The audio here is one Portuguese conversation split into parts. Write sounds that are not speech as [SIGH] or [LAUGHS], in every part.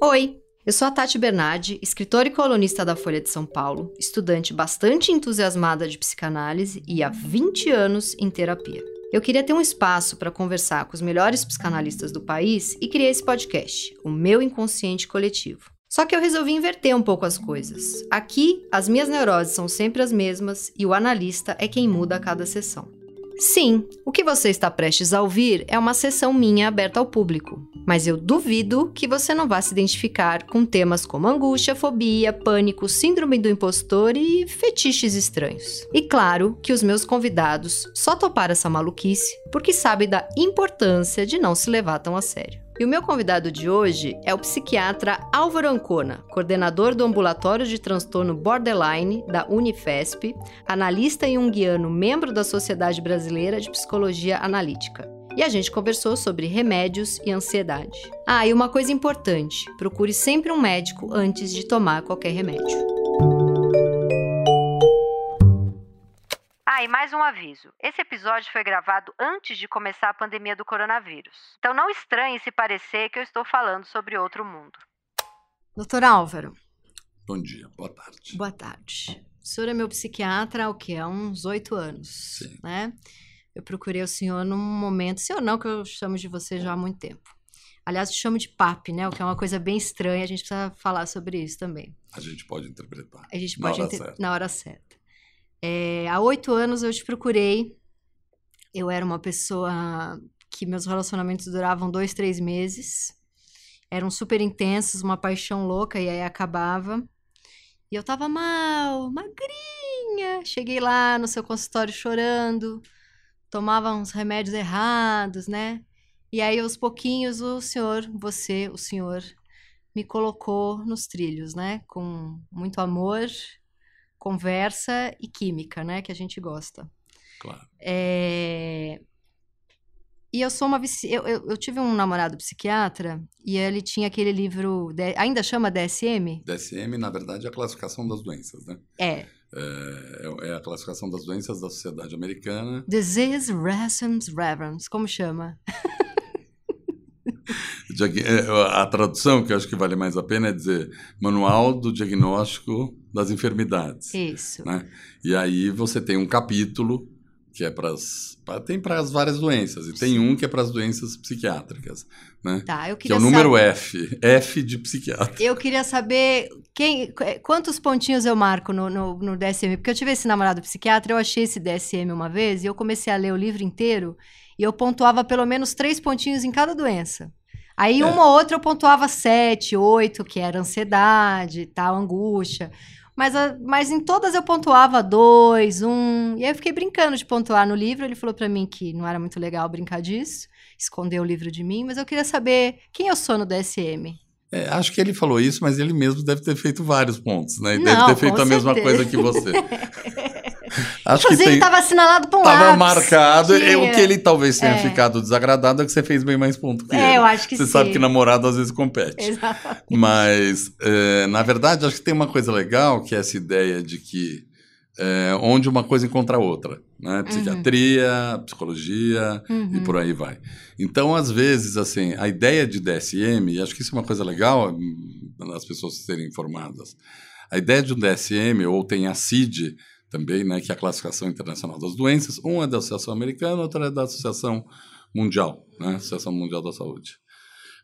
Oi, eu sou a Tati Bernardi, escritora e colunista da Folha de São Paulo, estudante bastante entusiasmada de psicanálise e há 20 anos em terapia. Eu queria ter um espaço para conversar com os melhores psicanalistas do país e criei esse podcast, o meu inconsciente coletivo. Só que eu resolvi inverter um pouco as coisas. Aqui, as minhas neuroses são sempre as mesmas e o analista é quem muda a cada sessão. Sim, o que você está prestes a ouvir é uma sessão minha aberta ao público, mas eu duvido que você não vá se identificar com temas como angústia, fobia, pânico, síndrome do impostor e fetiches estranhos. E claro que os meus convidados só toparam essa maluquice porque sabem da importância de não se levar tão a sério. E o meu convidado de hoje é o psiquiatra Álvaro Ancona, coordenador do Ambulatório de Transtorno Borderline da Unifesp, analista junguiano, membro da Sociedade Brasileira de Psicologia Analítica. E a gente conversou sobre remédios e ansiedade. Ah, e uma coisa importante: procure sempre um médico antes de tomar qualquer remédio. Ah, e mais um aviso. Esse episódio foi gravado antes de começar a pandemia do coronavírus. Então não estranhe se parecer que eu estou falando sobre outro mundo. Doutor Álvaro. Bom dia, boa tarde. Boa tarde. O senhor é meu psiquiatra há o quê? Há uns oito anos, Sim. né? Eu procurei o senhor num momento, senhor não, que eu chamo de você já há muito tempo. Aliás, eu chamo de PAP, né? O que é uma coisa bem estranha, a gente precisa falar sobre isso também. A gente pode interpretar. A gente Na pode hora inter- certa. na hora certa. É, há oito anos eu te procurei. Eu era uma pessoa que meus relacionamentos duravam dois, três meses. Eram super intensos, uma paixão louca, e aí acabava. E eu tava mal, magrinha. Cheguei lá no seu consultório chorando, tomava uns remédios errados, né? E aí, aos pouquinhos, o senhor, você, o senhor, me colocou nos trilhos, né? Com muito amor, conversa e química, né? Que a gente gosta. Claro. É, E eu sou uma vici... eu, eu, eu tive um namorado psiquiatra e ele tinha aquele livro. de- Ainda chama DSM? DSM, na verdade, é a classificação das doenças, né? É. É, é a classificação das doenças da Sociedade Americana. Disease Reasons Reverence. Como chama? [LAUGHS] É, A tradução, que eu acho que vale mais a pena, é dizer Manual do Diagnóstico das Enfermidades. Isso. né? E aí você tem um capítulo que é para as tem para as várias doenças e tem um que é para as doenças psiquiátricas, né? Tá, eu Que queria é o número saber. F, [LAUGHS] F de psiquiatra. Eu queria saber quem, qu- quantos pontinhos eu marco no, no, no DSM, porque eu tive esse namorado psiquiatra, eu achei esse DSM uma vez e eu comecei a ler o livro inteiro e eu pontuava pelo menos três pontinhos em cada doença. Aí É. uma ou outra eu pontuava sete, oito, que era ansiedade, tal, angústia. Mas, mas em todas eu pontuava dois, um. E aí eu fiquei brincando de pontuar no livro. Ele falou pra mim que não era muito legal brincar disso, escondeu o livro de mim, mas eu queria saber quem eu sou no DSM. É, acho que ele falou isso, mas ele mesmo deve ter feito vários pontos, né? E Não, deve ter feito a mesma coisa que você. [LAUGHS] acho Inclusive, que tem, estava assinalado por um tava lápis. marcado. e Tinha. O que ele talvez tenha É. ficado desagradado é que você fez bem mais ponto que É, ele. eu acho que Você sim. sabe que namorado às vezes compete. Exatamente. Mas, é, na verdade, acho que tem uma coisa legal, que é essa ideia de que é, onde uma coisa encontra a outra. Né? Psiquiatria, psicologia e Uhum. por aí vai. Então, às vezes, assim, a ideia de DSM, e acho que isso é uma coisa legal hum, as pessoas serem informadas, a ideia de um DSM, ou tem a CID também, né, que é a Classificação Internacional das Doenças, um é da Associação Americana, outro é da Associação Mundial, né, Associação Mundial da Saúde.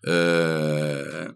É,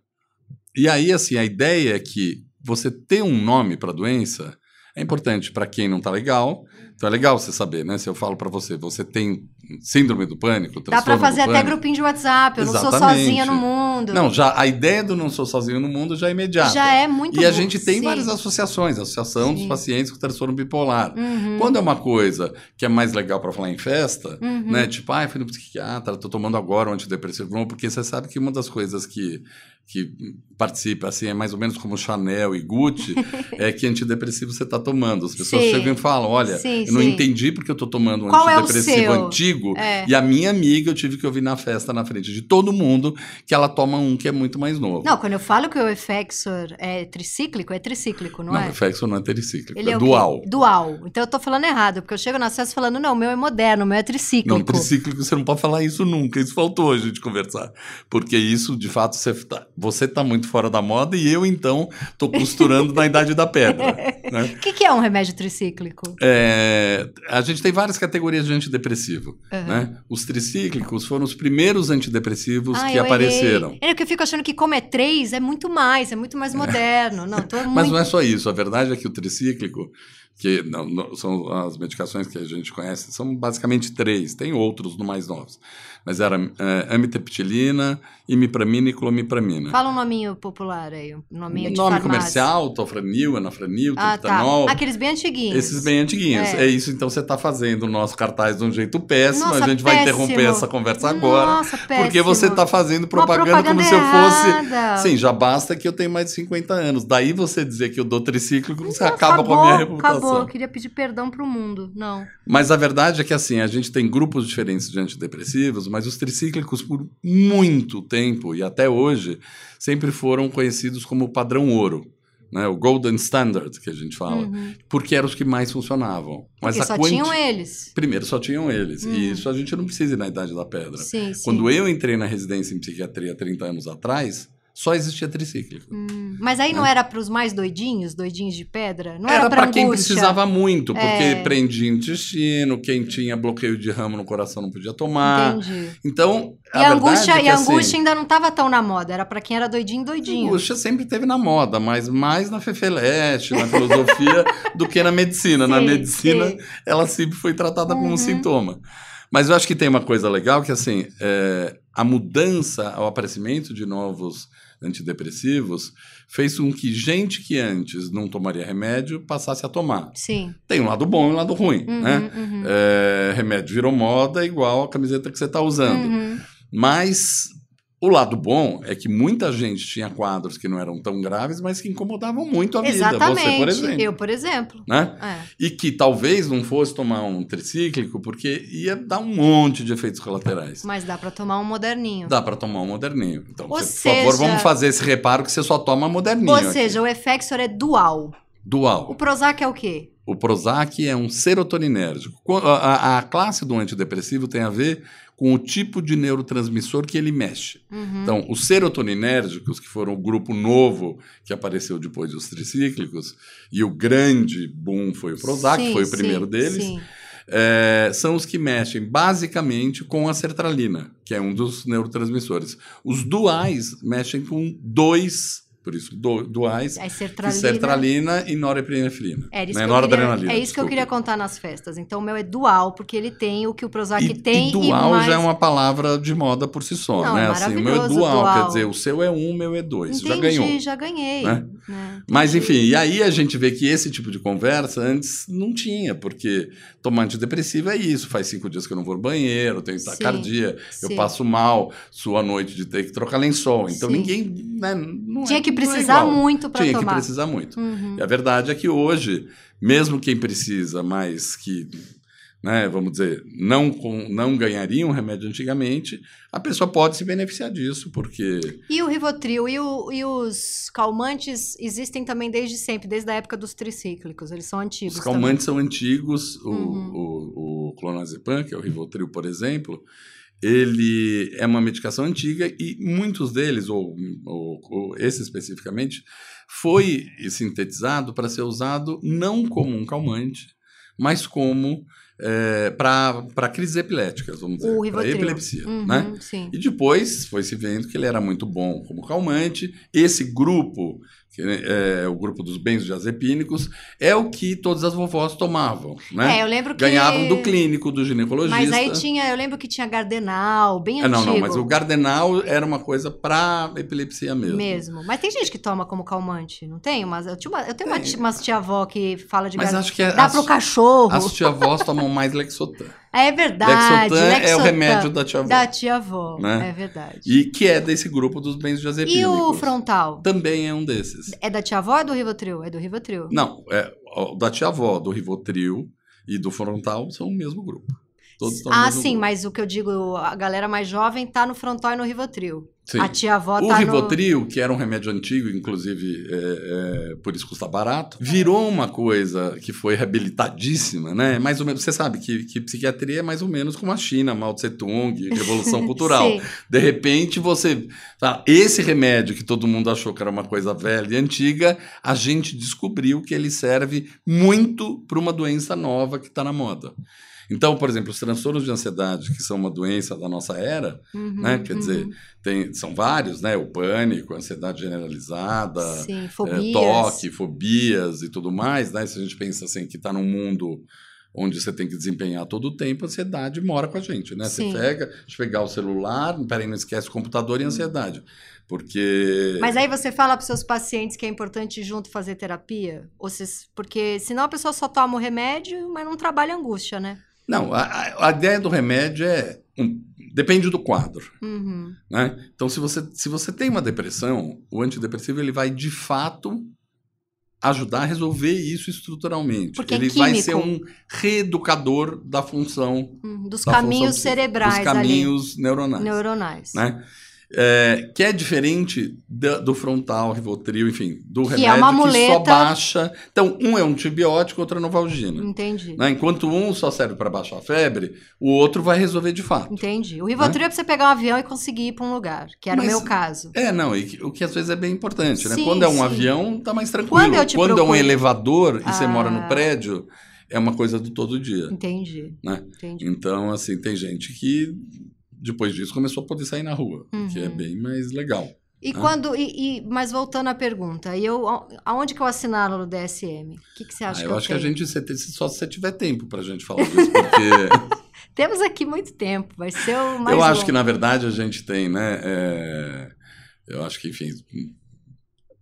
E aí, assim, a ideia é que você ter um nome para a doença é importante para quem não está legal. Então é legal você saber, né? Se eu falo para você, você tem síndrome do pânico, Dá do fazer até pânico. grupinho de WhatsApp. Eu não sou Exatamente. sozinha no mundo. Não, já a ideia do não sou sozinho no mundo já é imediata. Já é muito E a bom, gente tem sim. várias associações, a Associação dos Sim. Pacientes com Transtorno Bipolar. Uhum. Quando é uma coisa que é mais legal para falar em festa, Uhum. né? Tipo, ah, fui no psiquiatra, tô tomando agora um antidepressivo, porque você sabe que uma das coisas que, que participa, assim, é mais ou menos como Chanel e Gucci, [LAUGHS] é que antidepressivo você tá tomando. As pessoas Sim. chegam e falam, olha, Sim, eu não sim. entendi porque eu tô tomando um Qual é antidepressivo seu? antigo. É. E a minha amiga eu tive que ouvir na festa, na frente de todo mundo, que ela toma um que é muito mais novo. Não, quando eu falo que o Effexor é tricíclico, é tricíclico, não, não é? o Effexor não é tricíclico, Ele é, quê? dual. Dual. Então eu tô falando errado, porque eu chego nas festas falando, não, o meu é moderno, o meu é tricíclico. Não, tricíclico você não pode falar isso nunca. Isso faltou a gente conversar. Porque isso, de fato, você tá, você tá muito fora da moda e eu, então, tô costurando na idade da pedra. [LAUGHS] né? O que, que é um remédio tricíclico? É, a gente tem várias categorias de antidepressivo. Aham. Né? Os tricíclicos foram os primeiros antidepressivos Ah, que apareceram. errei. É que eu fico achando que como é três, é muito mais, é muito mais moderno. Não, tô muito... Mas não é só isso. A verdade é que o tricíclico, que não- não- são as medicações que a gente conhece, são basicamente três. Tem outros no mais novos. Mas era é, amitriptilina, imipramina e clomipramina. Fala um nominho popular aí, um nominho O de nome farmácia. comercial, tofranil, anafranil, Ah, tá. Aqueles bem antiguinhos. Esses bem antiguinhos. É. É. isso, então você está fazendo o nosso cartaz de um jeito péssimo. Nossa, a gente vai péssimo. interromper essa conversa agora. Nossa, péssimo. Porque você está fazendo propaganda, propaganda como se eu fosse. errada. Sim, já basta que eu tenho mais de 50 anos. Daí você dizer que eu dou tricíclico, você Não, acaba com a minha reputação. Acabou, eu queria pedir perdão pro mundo. Não. Mas a verdade é que assim, a gente tem grupos diferentes de antidepressivos, mas os tricíclicos por muito tempo e até hoje sempre foram conhecidos como padrão ouro. Né, o Golden Standard, que a gente fala, Uhum. porque eram os que mais funcionavam. Mas Porque só quanti- tinham eles. Primeiro só tinham eles. Hum. E isso a gente não precisa ir na Idade da Pedra. Sim, sim. Quando eu entrei na residência em psiquiatria 30 anos atrás, só existia tricíclico. Hum, Mas aí não era pros mais doidinhos, doidinhos de pedra? Não Era para quem precisava muito, porque É. prendia intestino, quem tinha bloqueio de ramo no coração não podia tomar. Entendi. Então, E a, a, angústia, é que, e a assim, angústia ainda não tava tão na moda, era pra quem era doidinho, a doidinho. angústia sempre teve na moda, mas mais na Fefeleste, na filosofia, [LAUGHS] do que na medicina. na Sim, medicina, sim. ela sempre foi tratada como Uhum. um sintoma. Mas eu acho que tem uma coisa legal que, assim, é, a mudança, ao aparecimento de novos antidepressivos, fez com que gente que antes não tomaria remédio passasse a tomar. Sim. Tem um lado bom e um lado ruim, Uhum, né? uhum. É, remédio virou moda igual a camiseta que você está usando. Uhum. Mas o lado bom é que muita gente tinha quadros que não eram tão graves, mas que incomodavam muito a vida. Exatamente. Você, por exemplo. Eu, por exemplo. Né? É. E que talvez não fosse tomar um tricíclico, porque ia dar um monte de efeitos colaterais. Mas dá pra tomar um moderninho. Dá para tomar um moderninho. Então, você, por favor, seja- vamos fazer esse reparo que você só toma moderninho. Ou aqui. seja, o Effexor é dual. O Dual. Prozac é o quê? O Prozac é um serotoninérgico. Co- A, a- a classe do antidepressivo tem a ver com o tipo de neurotransmissor que ele mexe. Uhum. Então, os serotoninérgicos, que foram o grupo novo que apareceu depois dos tricíclicos, e o grande boom foi o Prozac, Sim, foi o sim, primeiro deles, Sim. é, são os que mexem basicamente com a sertralina, que é um dos neurotransmissores. Os duais mexem com dois, por isso, du- duais, que sertralina. sertralina e norepinefrina. É isso, né? que, eu queria, Noradrenalina, é isso que eu queria contar nas festas. Então, o meu é dual, porque ele tem o que o Prozac E, tem e dual mais... já é uma palavra de moda por si só, Não, né? é assim, o meu é dual, dual. quer dizer, o seu é um, o meu é dois. Entendi, já ganhou. já ganhei. né? né? Mas enfim, e aí a gente vê que esse tipo de conversa antes não tinha, porque tomar antidepressivo é isso, faz cinco dias que eu não vou ao banheiro, tenho taquicardia, eu passo mal, sua noite de ter que trocar lençol. Então Sim. ninguém. Né, não Tinha é- que é precisar igual. muito Tinha tomar. que precisar muito. Uhum. E a verdade é que hoje, mesmo quem precisa, mas que, né, vamos dizer, não, não ganharia um remédio antigamente, a pessoa pode se beneficiar disso, porque E o Rivotril e, o- e os calmantes existem também desde sempre, desde a época dos tricíclicos. Eles são antigos os calmantes são antigos. O, Uhum. o, o clonazepam, que é o Rivotril, por exemplo, ele é uma medicação antiga e muitos deles, ou, ou- ou esse especificamente, foi sintetizado para ser usado não como um calmante, mas como para crises epiléticas, vamos dizer, para epilepsia, Uhum, né? Sim. E depois foi se vendo que ele era muito bom como calmante. Esse grupo, é o grupo dos benzodiazepínicos, é o que todas as vovós tomavam, né? É, eu lembro que... Ganhavam do clínico, do ginecologista. Mas aí tinha, eu lembro que tinha Gardenal, bem Ah, não, antigo. não, mas o Gardenal era uma coisa para epilepsia mesmo. Mesmo. Mas tem gente que toma como calmante, não tem? Mas eu, tinha uma- eu tenho uma Tem. tia- umas tia-avó que fala de Mas Gardenal. acho que é Dá as, pro cachorro. as tia-avós tomam mais Lexotan. [LAUGHS] É verdade. Lexotan é o Lexotan. remédio da tia-avó. Da tia-avó. Né? É verdade. E que é desse grupo dos benzodiazepínicos. E o frontal? Também é um desses. É da tia-avó ou é do Rivotril? É do Rivotril. Não, é, da tia-avó, do Rivotril e do Frontal são o mesmo grupo. Todos estão no Ah, sim, grupo. mas o que eu digo, a galera mais jovem tá no Frontal e no Rivotril. Sim. A tia avó O tá Rivotril, que era um remédio antigo, inclusive é, é, por isso custa barato, virou uma coisa que foi reabilitadíssima, né? Mais ou menos, você sabe que, que psiquiatria é mais ou menos como a China, Mao Tse Tung, [LAUGHS] Revolução no... Cultural. De repente você. fala, Esse remédio que todo mundo achou que era uma coisa velha e antiga, a gente descobriu que ele serve muito para uma doença nova que está na moda. Então, por exemplo, os transtornos de ansiedade, que são uma doença da nossa era, uhum, né? Quer uhum. dizer, tem, são vários, né? O pânico, a ansiedade generalizada, Sim, é, fobias. toque, fobias e tudo mais, né? Se a gente pensa assim que está num mundo onde você tem que desempenhar todo o tempo, a ansiedade mora com a gente, né? Sim. Você pega, eu pegar o celular, peraí, não esquece o computador e a ansiedade. Porque. Mas aí você fala para seus pacientes que é importante junto fazer terapia? Ou vocês- Porque senão a pessoa só toma o remédio, mas não trabalha a angústia, né? Não, a, a- ideia do remédio é. um- depende do quadro. Uhum. Né? Então, se você, se você tem uma depressão, o antidepressivo ele vai de fato ajudar a resolver isso estruturalmente. Porque é ele vai químico. ser um reeducador da função, Uhum. Dos da caminhos função cerebrais dos caminhos ali, neuronais, neuronais. né? É, que é diferente da- do frontal, Rivotril, enfim, do Que é remédio uma que só baixa. Então, um é um antibiótico, outro é novalgina. Entendi. Né? Enquanto um só serve para baixar a febre, o outro vai resolver de fato. Entendi. O Rivotril é pra você pegar um avião e conseguir ir pra um lugar, que era Mas- o meu caso. É, não, e o que às vezes é bem importante, né? Sim, Quando é um sim. avião, tá mais tranquilo. Quando eu te é um procuro- elevador e você Ah. mora no prédio, é uma coisa do todo dia. Entendi. Né? Entendi. Então, assim, tem gente que depois disso começou a poder sair na rua, Uhum. que é bem mais legal. E Ah. quando. E, e- mas voltando à pergunta, eu, a- aonde que eu assinalo no DSM? O que, que você acha Ah, que eu eu acho que a tenho? gente você tem- só se você tiver tempo pra gente falar disso, porque [LAUGHS] Temos aqui muito tempo, vai ser o mais eu acho longo. que na verdade a gente tem, né? é, Eu acho que, enfim,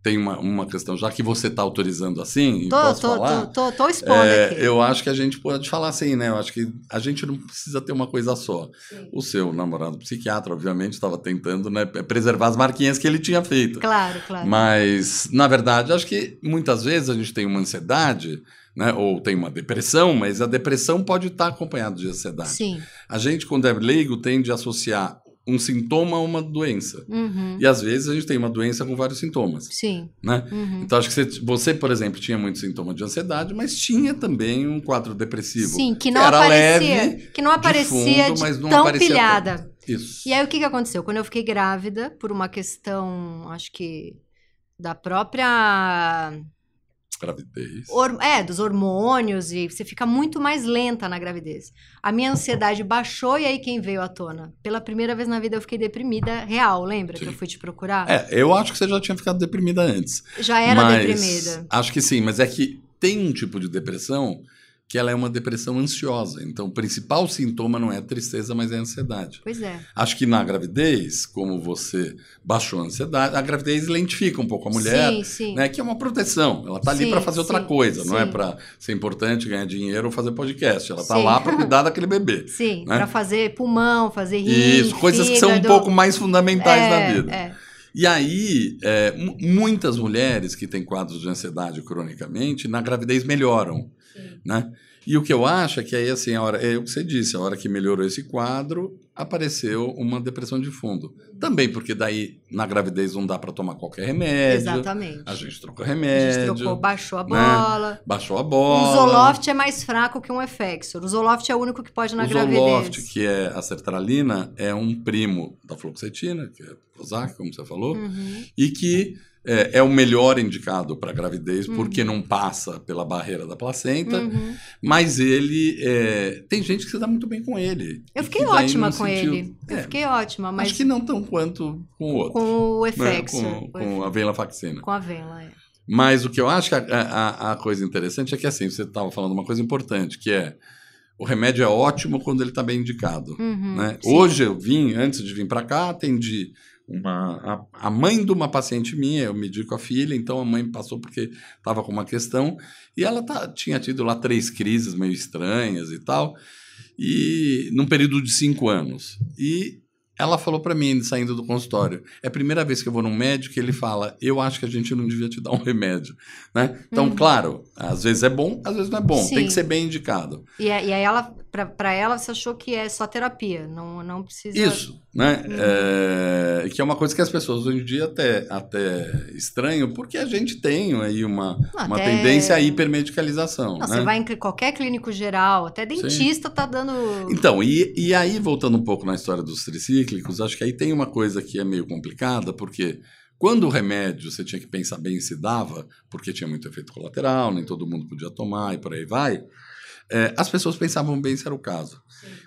tem uma, uma questão, já que você está autorizando assim, Tô, posso tô, falar, tô, tô, tô expondo É, aqui. eu acho que a gente pode falar assim, né? Eu acho que a gente não precisa ter uma coisa só. Sim. O seu namorado psiquiatra, obviamente, estava tentando né, preservar as marquinhas que ele tinha feito. Claro, claro. Mas, na verdade, acho que muitas vezes a gente tem uma ansiedade, né? Ou tem uma depressão, mas a depressão pode estar acompanhada de ansiedade. Sim. A gente, quando é leigo, tende a associar um sintoma a uma doença. Uhum. E às vezes a gente tem uma doença com vários sintomas, Sim. né? Uhum. Então, acho que você, você, por exemplo, tinha muito sintoma de ansiedade, mas tinha também um quadro depressivo. Sim, que não era aparecia. leve, que não aparecia fundo, de mas não tão aparecia pilhada. Isso. E aí o que, que aconteceu? Quando eu fiquei grávida, por uma questão, acho que da própria. Gravidez. hor- É, dos hormônios, e você fica muito mais lenta na gravidez. A minha ansiedade [LAUGHS] baixou, e aí quem veio à tona? Pela primeira vez na vida eu fiquei deprimida real, lembra que Sim. eu fui te procurar? É, eu acho que você já tinha ficado deprimida antes. Já era mas deprimida. Acho que sim, mas é que tem um tipo de depressão que ela é uma depressão ansiosa. Então, o principal sintoma não é a tristeza, mas é a ansiedade. Pois é. Acho que na gravidez, como você baixou a ansiedade, a gravidez lentifica um pouco a mulher. sim, sim. Né, que é uma proteção. Ela tá ali para fazer outra sim, coisa, não é para ser importante, ganhar dinheiro ou fazer podcast. Ela tá Sim. lá para [LAUGHS] cuidar daquele bebê. Sim, né? pra fazer pulmão, fazer rim, Isso, coisas que são um pouco mais fundamentais é, da vida. É. E aí, é, mu- muitas mulheres que têm quadros de ansiedade cronicamente, na gravidez melhoram, né? E o que eu acho é que aí, assim, a hora, é o que você disse, a hora que melhorou esse quadro, apareceu uma depressão de fundo. Também porque daí, na gravidez, não dá para tomar qualquer remédio. Exatamente. A gente trocou A remédio. gente trocou, baixou a né? bola. Baixou a O bola. Zoloft é mais fraco que um Effexor. O Zoloft é o único que pode na o gravidez. Zoloft, que é a sertralina, é um primo da fluoxetina, que é Prozac, como você falou, Uhum. e que é, é o melhor indicado para gravidez, Uhum. porque não passa pela barreira da placenta, Uhum. mas ele. é, tem gente que se dá muito bem com ele. Eu E fiquei ótima com sentiu- ele. Eu É, fiquei ótima, mas Acho que não tão quanto com o outro. com o né? Effexor. Com, com a venlafaxina. Com a vela, é. Mas o que eu acho que a, a- a coisa interessante é que assim, você estava falando uma coisa importante, que é o remédio é ótimo quando ele está bem indicado. Uhum, né? Hoje eu vim, antes de vir para cá, atendi uma, a, a mãe de uma paciente minha, eu medi com a filha, então a mãe passou porque estava com uma questão, e ela tá, tinha tido lá três crises meio estranhas e tal, e num período de cinco anos. E ela falou para mim, saindo do consultório, é a primeira vez que eu vou num médico que ele fala, eu acho que a gente não devia te dar um remédio. Né? Então, Uhum. claro, às vezes é bom, às vezes não é bom, tem Sim. que ser bem indicado. E, e aí ela, para ela você achou que é só terapia, não, não precisa. Isso, né? Uhum. É, que é uma coisa que as pessoas hoje em dia até, até estranham, porque a gente tem aí uma, não, uma até... tendência à hipermedicalização. Não, né? Você vai em qualquer clínico geral, até dentista Sim. tá dando. Então, e, e aí, voltando um pouco na história dos tricíclicos, acho que aí tem uma coisa que é meio complicada, porque quando o remédio você tinha que pensar bem se dava, porque tinha muito efeito colateral, nem todo mundo podia tomar e por aí vai, é, as pessoas pensavam bem se era o caso.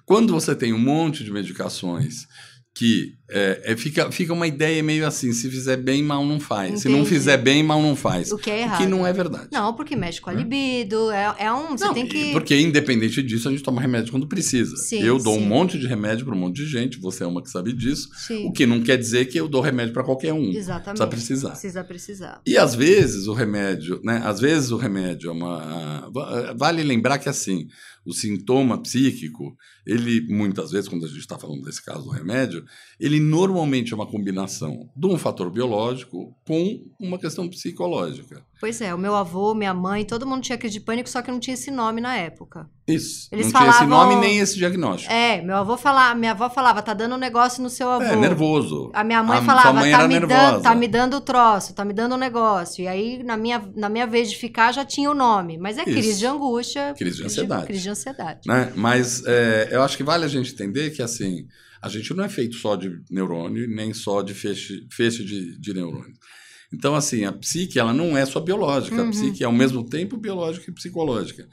Quando você tem um monte de medicações que é, é, fica, fica uma ideia meio assim, se fizer bem, mal não faz. Entendi. Se não fizer bem, mal não faz. O que é errado. O que não é verdade. Não, porque mexe com a libido, é, é um... Você não, tem que... Porque independente disso, a gente toma remédio quando precisa. Sim, eu dou sim. um monte de remédio para um monte de gente, você é uma que sabe disso. Sim. O que não quer dizer que eu dou remédio para qualquer um. Exatamente. Precisa precisar. Precisa precisar. E às vezes o remédio, né? Às vezes o remédio é uma... Vale lembrar que assim, o sintoma psíquico, ele muitas vezes, quando a gente está falando desse caso do remédio, ele normalmente é uma combinação de um fator biológico com uma questão psicológica. Pois é, o meu avô, minha mãe, todo mundo tinha crise de pânico, só que não tinha esse nome na época. Isso. Eles não falavam, tinha esse nome nem esse diagnóstico. É, meu avô falava, minha avó falava, tá dando um negócio no seu avô. É, nervoso. A minha mãe a, falava, mãe tá, me dando, tá me dando o troço, tá me dando um negócio. E aí, na minha, na minha vez de ficar, já tinha o nome. Mas é Isso. crise de angústia. Crise de ansiedade. Crise de ansiedade. Né? Mas é, eu acho que vale a gente entender que, assim, a gente não é feito só de neurônio, nem só de feixe, feixe de, de neurônio. Então, assim, a psique ela não é só biológica, uhum. a psique é ao mesmo tempo biológica e psicológica.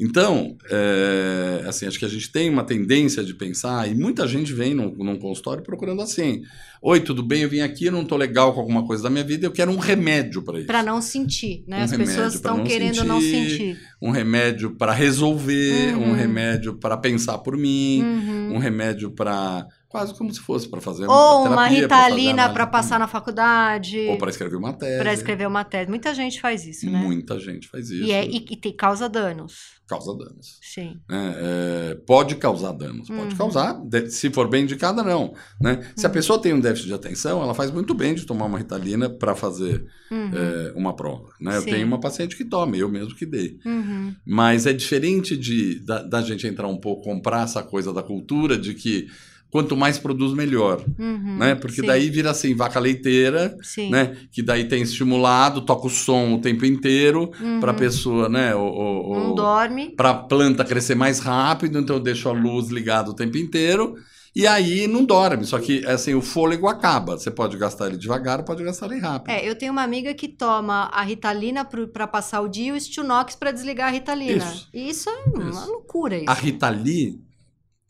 Então, é, assim, acho que a gente tem uma tendência de pensar, e muita gente vem num, num consultório procurando assim: Oi, tudo bem? Eu vim aqui, eu não estou legal com alguma coisa da minha vida, eu quero um remédio para isso. Para não sentir, né? Um As pessoas estão querendo sentir, não sentir. Um remédio para resolver, uhum. um remédio para pensar por mim, uhum. um remédio para quase como se fosse para fazer Ou uma, uma ritalina para passar na faculdade. Ou para escrever uma tese. Para escrever uma tese. Muita gente faz isso, né? Muita gente faz isso. E, é, e, e causa danos. Causa danos. Sim. É, é, pode causar danos. Pode uhum. causar, se for bem indicada, não. Né? Se a uhum. pessoa tem um déficit de atenção, ela faz muito bem de tomar uma ritalina para fazer uhum. é, uma prova. Né? Eu tenho uma paciente que toma, eu mesmo que dei. Uhum. Mas é diferente de, da, da gente entrar um pouco, comprar essa coisa da cultura de que quanto mais produz, melhor. Uhum, né? Porque sim. daí vira assim, vaca leiteira, sim. né? Que daí tem estimulado, toca o som o tempo inteiro uhum. para a pessoa, né? O, o, Não dorme. Para a planta crescer mais rápido, então eu deixo a luz ligada o tempo inteiro. E aí não dorme, só que assim, o fôlego acaba. Você pode gastar ele devagar, pode gastar ele rápido. É, eu tenho uma amiga que toma a Ritalina para passar o dia e o Stilnox para desligar a Ritalina. Isso, isso é uma isso. loucura isso. A Ritalina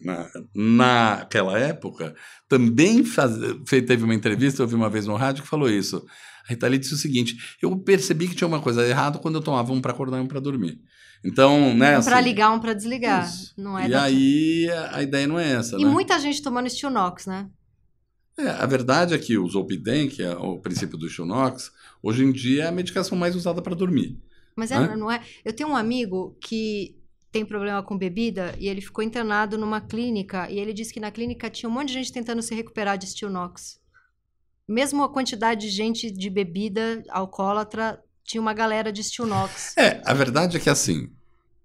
na, naquela época, também faz, teve uma entrevista, eu ouvi uma vez no rádio que falou isso. A Rita Lee disse o seguinte: eu percebi que tinha uma coisa errada quando eu tomava um para acordar e um para dormir. Então, né? Um para assim, ligar, um para desligar. Isso. Não é e aí a, a, ideia não é essa. E né? muita gente tomando Stilnox, né? É, a verdade é que o Zolpidem, que é o princípio do Stilnox, hoje em dia é a medicação mais usada para dormir. Mas é, né? não é. Eu tenho um amigo que tem problema com bebida e ele ficou internado numa clínica e ele disse que na clínica tinha um monte de gente tentando se recuperar de Stilnox. Mesmo a quantidade de gente de bebida alcoólatra, tinha uma galera de Stilnox. [LAUGHS] É, a verdade é que assim,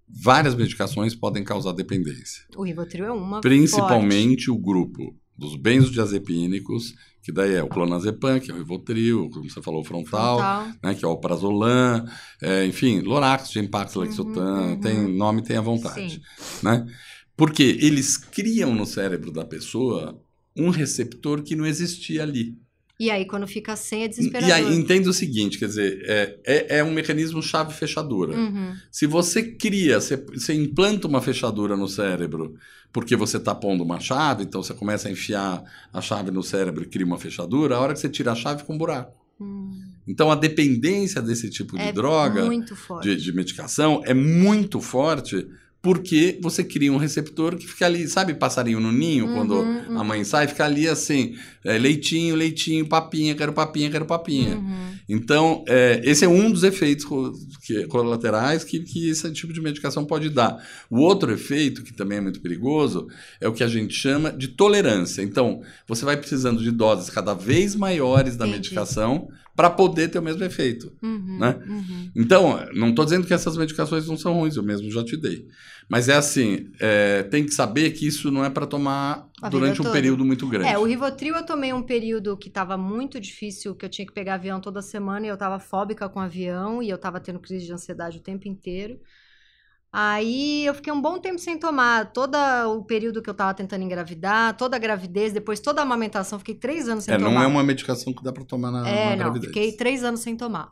várias medicações podem causar dependência. O Rivotril é uma Principalmente forte. o grupo dos benzodiazepínicos, que daí é o clonazepam, que é o Rivotril, como você falou, o frontal, frontal. Né, que é o prazolam, é, enfim, Lorax, Gempax, Lexotan, uhum, uhum. tem nome, tem à vontade. Né? Porque eles criam no cérebro da pessoa um receptor que não existia ali. E aí, quando fica sem, é desesperador. E aí, entenda o seguinte, quer dizer, é, é, é um mecanismo chave-fechadura. Uhum. Se você cria, você, você implanta uma fechadura no cérebro porque você está pondo uma chave, então você começa a enfiar a chave no cérebro e cria uma fechadura, a hora que você tira a chave fica um buraco. Hum. Então, a dependência desse tipo de é droga, de, de medicação, é muito forte porque você cria um receptor que fica ali, sabe passarinho no ninho, uhum, quando uhum. a mãe sai, fica ali assim, É, leitinho, leitinho, papinha, quero papinha, quero papinha. Uhum. Então, é, esse é um dos efeitos que, colaterais que, que esse tipo de medicação pode dar. O outro efeito, que também é muito perigoso, é o que a gente chama de tolerância. Então, você vai precisando de doses cada vez maiores da Entendi. medicação para poder ter o mesmo efeito. Uhum, né? Uhum. Então, não estou dizendo que essas medicações não são ruins, eu mesmo já te dei. Mas é assim, é, tem que saber que isso não é para tomar A durante um período muito grande. É, o Rivotril eu tomei um período que estava muito difícil, que eu tinha que pegar avião toda semana e eu estava fóbica com avião e eu estava tendo crise de ansiedade o tempo inteiro. Aí eu fiquei um bom tempo sem tomar. Todo o período que eu tava tentando engravidar, toda a gravidez, depois toda a amamentação, fiquei três anos sem é, tomar. Não é uma medicação que dá para tomar na, é, na não, Fiquei três anos sem tomar.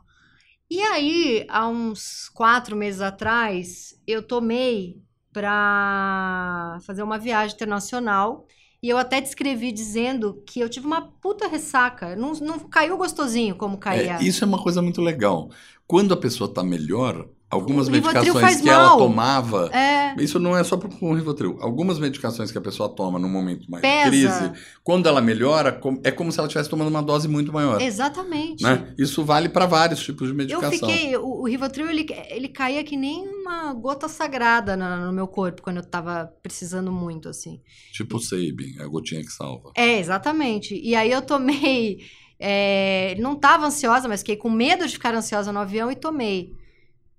E aí, há uns quatro meses atrás, eu tomei para fazer uma viagem internacional. E eu até descrevi dizendo que eu tive uma puta ressaca. Não, não caiu gostosinho como caía. É, isso é uma coisa muito legal. Quando a pessoa tá melhor, algumas medicações que mal. ela tomava. É. Isso não é só com o Rivotril. Algumas medicações que a pessoa toma num momento mais Pesa. de crise, quando ela melhora, é como se ela estivesse tomando uma dose muito maior. Exatamente. Né? Isso vale para vários tipos de medicação. Eu fiquei. O, o Rivotril ele, ele caía que nem uma gota sagrada no, no meu corpo quando eu tava precisando muito, assim. Tipo o Sabin, a gotinha que salva. É, exatamente. E aí eu tomei. É, não estava ansiosa, mas fiquei com medo de ficar ansiosa no avião e tomei.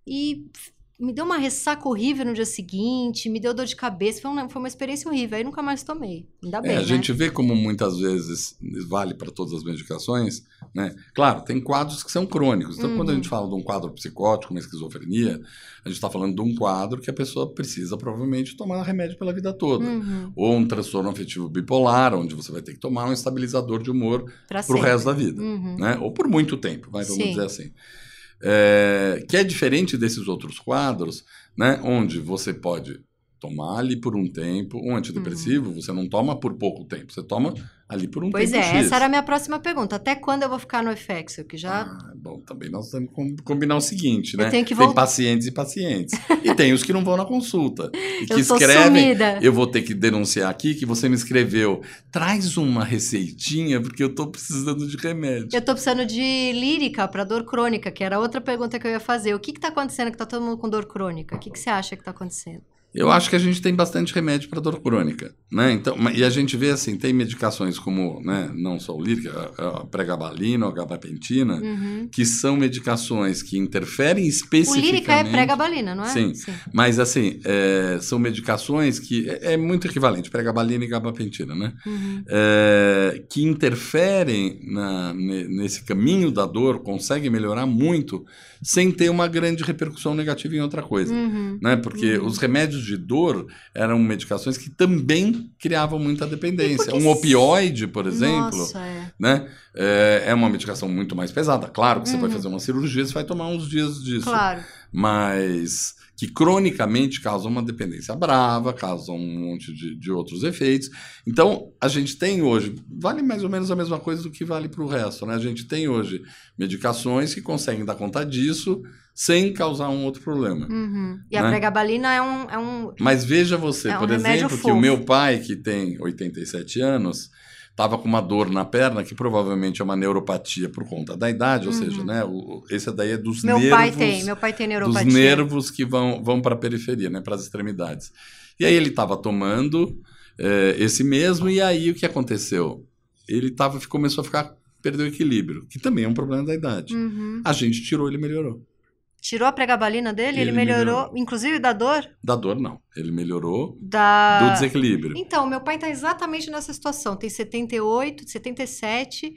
E me deu uma ressaca horrível no dia seguinte, me deu dor de cabeça, foi uma, foi uma experiência horrível. Aí nunca mais tomei. Ainda bem. É, a né? gente vê como muitas vezes vale para todas as medicações, né? Claro, tem quadros que são crônicos. Então, uhum. quando a gente uhum. fala de um quadro psicótico, uma esquizofrenia, a gente está falando de um quadro que a pessoa precisa provavelmente tomar remédio pela vida toda. Uhum. Ou um transtorno afetivo bipolar, onde você vai ter que tomar um estabilizador de humor para o resto da vida. Uhum. Né? Ou por muito tempo, vai, vamos Sim. dizer assim é, que é diferente desses outros quadros, né, onde você pode tomar ali por um tempo. Um antidepressivo, uhum. você não toma por pouco tempo, você toma ali por um pois tempo. Pois é, X. essa era a minha próxima pergunta. Até quando eu vou ficar no Effexor? Que já. Ah, bom, também nós temos que combinar o seguinte, né? Que Tem pacientes e pacientes. e tem os que não vão na consulta. [LAUGHS] E que eu escrevem. Sumida. Eu vou ter que denunciar aqui que você me escreveu. Traz uma receitinha, porque eu tô precisando de remédio. Eu tô precisando de lírica para dor crônica, que era outra pergunta que eu ia fazer. O que que tá acontecendo que tá todo mundo com dor crônica? O que, que você acha que tá acontecendo? Eu acho que a gente tem bastante remédio para dor crônica, né? Então, e a gente vê assim, tem medicações como, né, não só o lírica, a pregabalina, a gabapentina, uhum. que são medicações que interferem especificamente. O lírica é pregabalina, não é? Sim. Sim. Mas assim, é, são medicações que é, é, muito equivalente, pregabalina e gabapentina, né? Uhum. É, que interferem na, nesse caminho da dor, conseguem melhorar muito sem ter uma grande repercussão negativa em outra coisa, uhum. né? Porque uhum. os remédios de dor eram medicações que também criavam muita dependência. Um opioide, por exemplo, Nossa, é. né? É, é, uma medicação muito mais pesada. Claro que você uhum. vai fazer uma cirurgia, você vai tomar uns dias disso. Claro. Mas que cronicamente causam uma dependência brava, causam um monte de, de outros efeitos. Então, a gente tem hoje, vale mais ou menos a mesma coisa do que vale para o resto, né? A gente tem hoje medicações que conseguem dar conta disso sem causar um outro problema. Uhum. E né? a pregabalina é um, é um. Mas veja você, é por um exemplo, que o meu pai, que tem 87 anos, estava com uma dor na perna, que provavelmente é uma neuropatia por conta da idade, ou uhum. seja, né, o, esse daí é dos meu nervos. Pai tem, meu pai tem neuropatia. Dos nervos que vão, vão para a periferia, né, para as extremidades. E aí ele estava tomando é, esse mesmo, e aí o que aconteceu? Ele tava, começou a ficar, perdeu o equilíbrio, que também é um problema da idade. Uhum. A gente tirou, ele melhorou. Tirou a pregabalina dele, ele, ele melhorou, melhorou, inclusive da dor? Da dor, não. Ele melhorou da... do desequilíbrio. Então, meu pai está exatamente nessa situação. Tem 78, 77,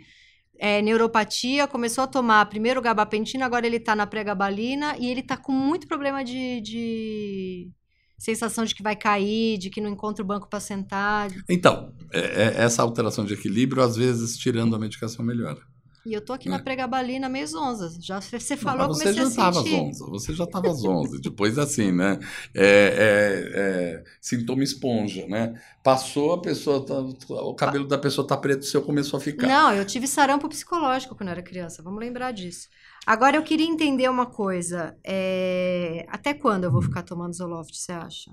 é, neuropatia, começou a tomar primeiro gabapentina, agora ele está na pregabalina e ele está com muito problema de, de, sensação de que vai cair, de que não encontra o banco para sentar. Então, é, é, essa alteração de equilíbrio, às vezes, tirando a medicação, melhora. E eu tô aqui é. na pregabalina meio zonza. Já você falou, Mas você já estava zonza. Você já estava zonza. Depois, assim, né? É, é, é, sintoma esponja, né? Passou, a pessoa tá, o cabelo da pessoa tá preto, o seu começou a ficar. Não, eu tive sarampo psicológico quando eu era criança. Vamos lembrar disso. Agora, eu queria entender uma coisa. É, até quando eu vou ficar tomando Zoloft, você acha?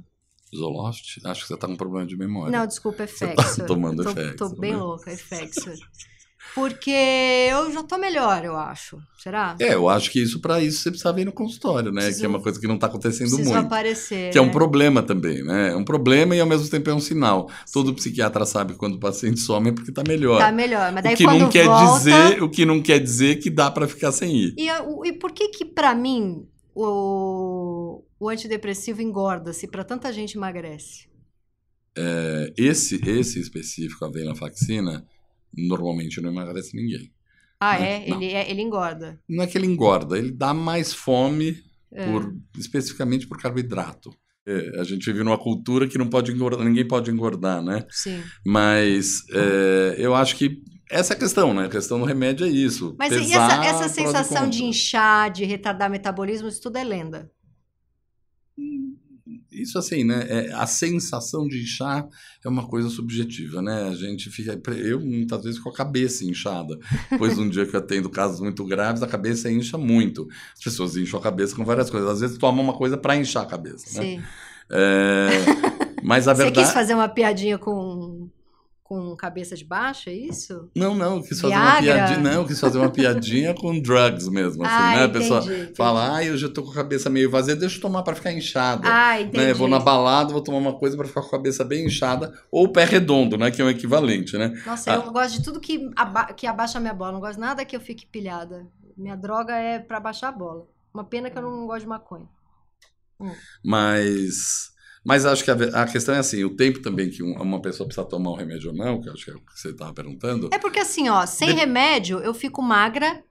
Zoloft? Acho que você tá com problema de memória. Não, desculpa, é Fexor. Tá tomando tô, Effexor, Tô bem né? louca, é Fexor. Porque eu já tô melhor, eu acho. Será? É, eu acho que isso para isso você precisa vir no consultório, né? Preciso- que é uma coisa que não tá acontecendo muito. aparecer. Que é um né? problema também, né? É um problema e ao mesmo tempo é um sinal. Todo psiquiatra sabe quando o paciente some é porque tá melhor. Tá melhor, mas daí o que não quer volta... dizer, o que não quer dizer que dá para ficar sem ir. E, o- e por que que pra mim o, o antidepressivo engorda se pra tanta gente emagrece? É, esse esse específico, a venlafaxina, normalmente não emagrece ninguém. Ah, Não, é? não. Ele, é? ele engorda. Não é que ele engorda, ele dá mais fome É. por especificamente por carboidrato. É, a gente vive numa cultura que não pode engordar, ninguém pode engordar, né? Sim. Mas é, eu acho que essa é a questão, né? A questão do remédio é isso. Mas e pesar essa, essa prós e sensação de inchar, de retardar metabolismo, isso tudo é lenda. Isso assim, né? é, a sensação de inchar é uma coisa subjetiva, né? A gente fica. Eu muitas vezes com a cabeça inchada. Depois de um dia que eu atendo casos muito graves, a cabeça incha muito. As pessoas incham a cabeça com várias coisas. Às vezes tomam uma coisa para inchar a cabeça, né? Sim. É, mas a Você verdade. quis fazer uma piadinha com, com cabeça de baixo, é isso? Não, não, eu quis fazer uma Viagra? piadinha. Não, quis fazer uma piadinha com drugs mesmo, assim, ah, né? A pessoa entendi. fala, ah, eu já tô com a cabeça meio vazia, deixa eu tomar para ficar inchada. Ah, entendi. né? Vou na balada, vou tomar uma coisa para ficar com a cabeça bem inchada, ou o pé redondo, né? Que é o equivalente, né? Nossa, Ah. eu gosto de tudo que, aba que abaixa a minha bola. Não gosto nada que eu fique pilhada. Minha droga é pra baixar a bola. Uma pena que eu não gosto de maconha. Mas, mas acho que a, a questão é assim, o tempo também que um- uma pessoa precisa tomar um remédio ou não, que eu acho que é o que você estava perguntando. É porque assim, ó, sem De- remédio eu fico magra,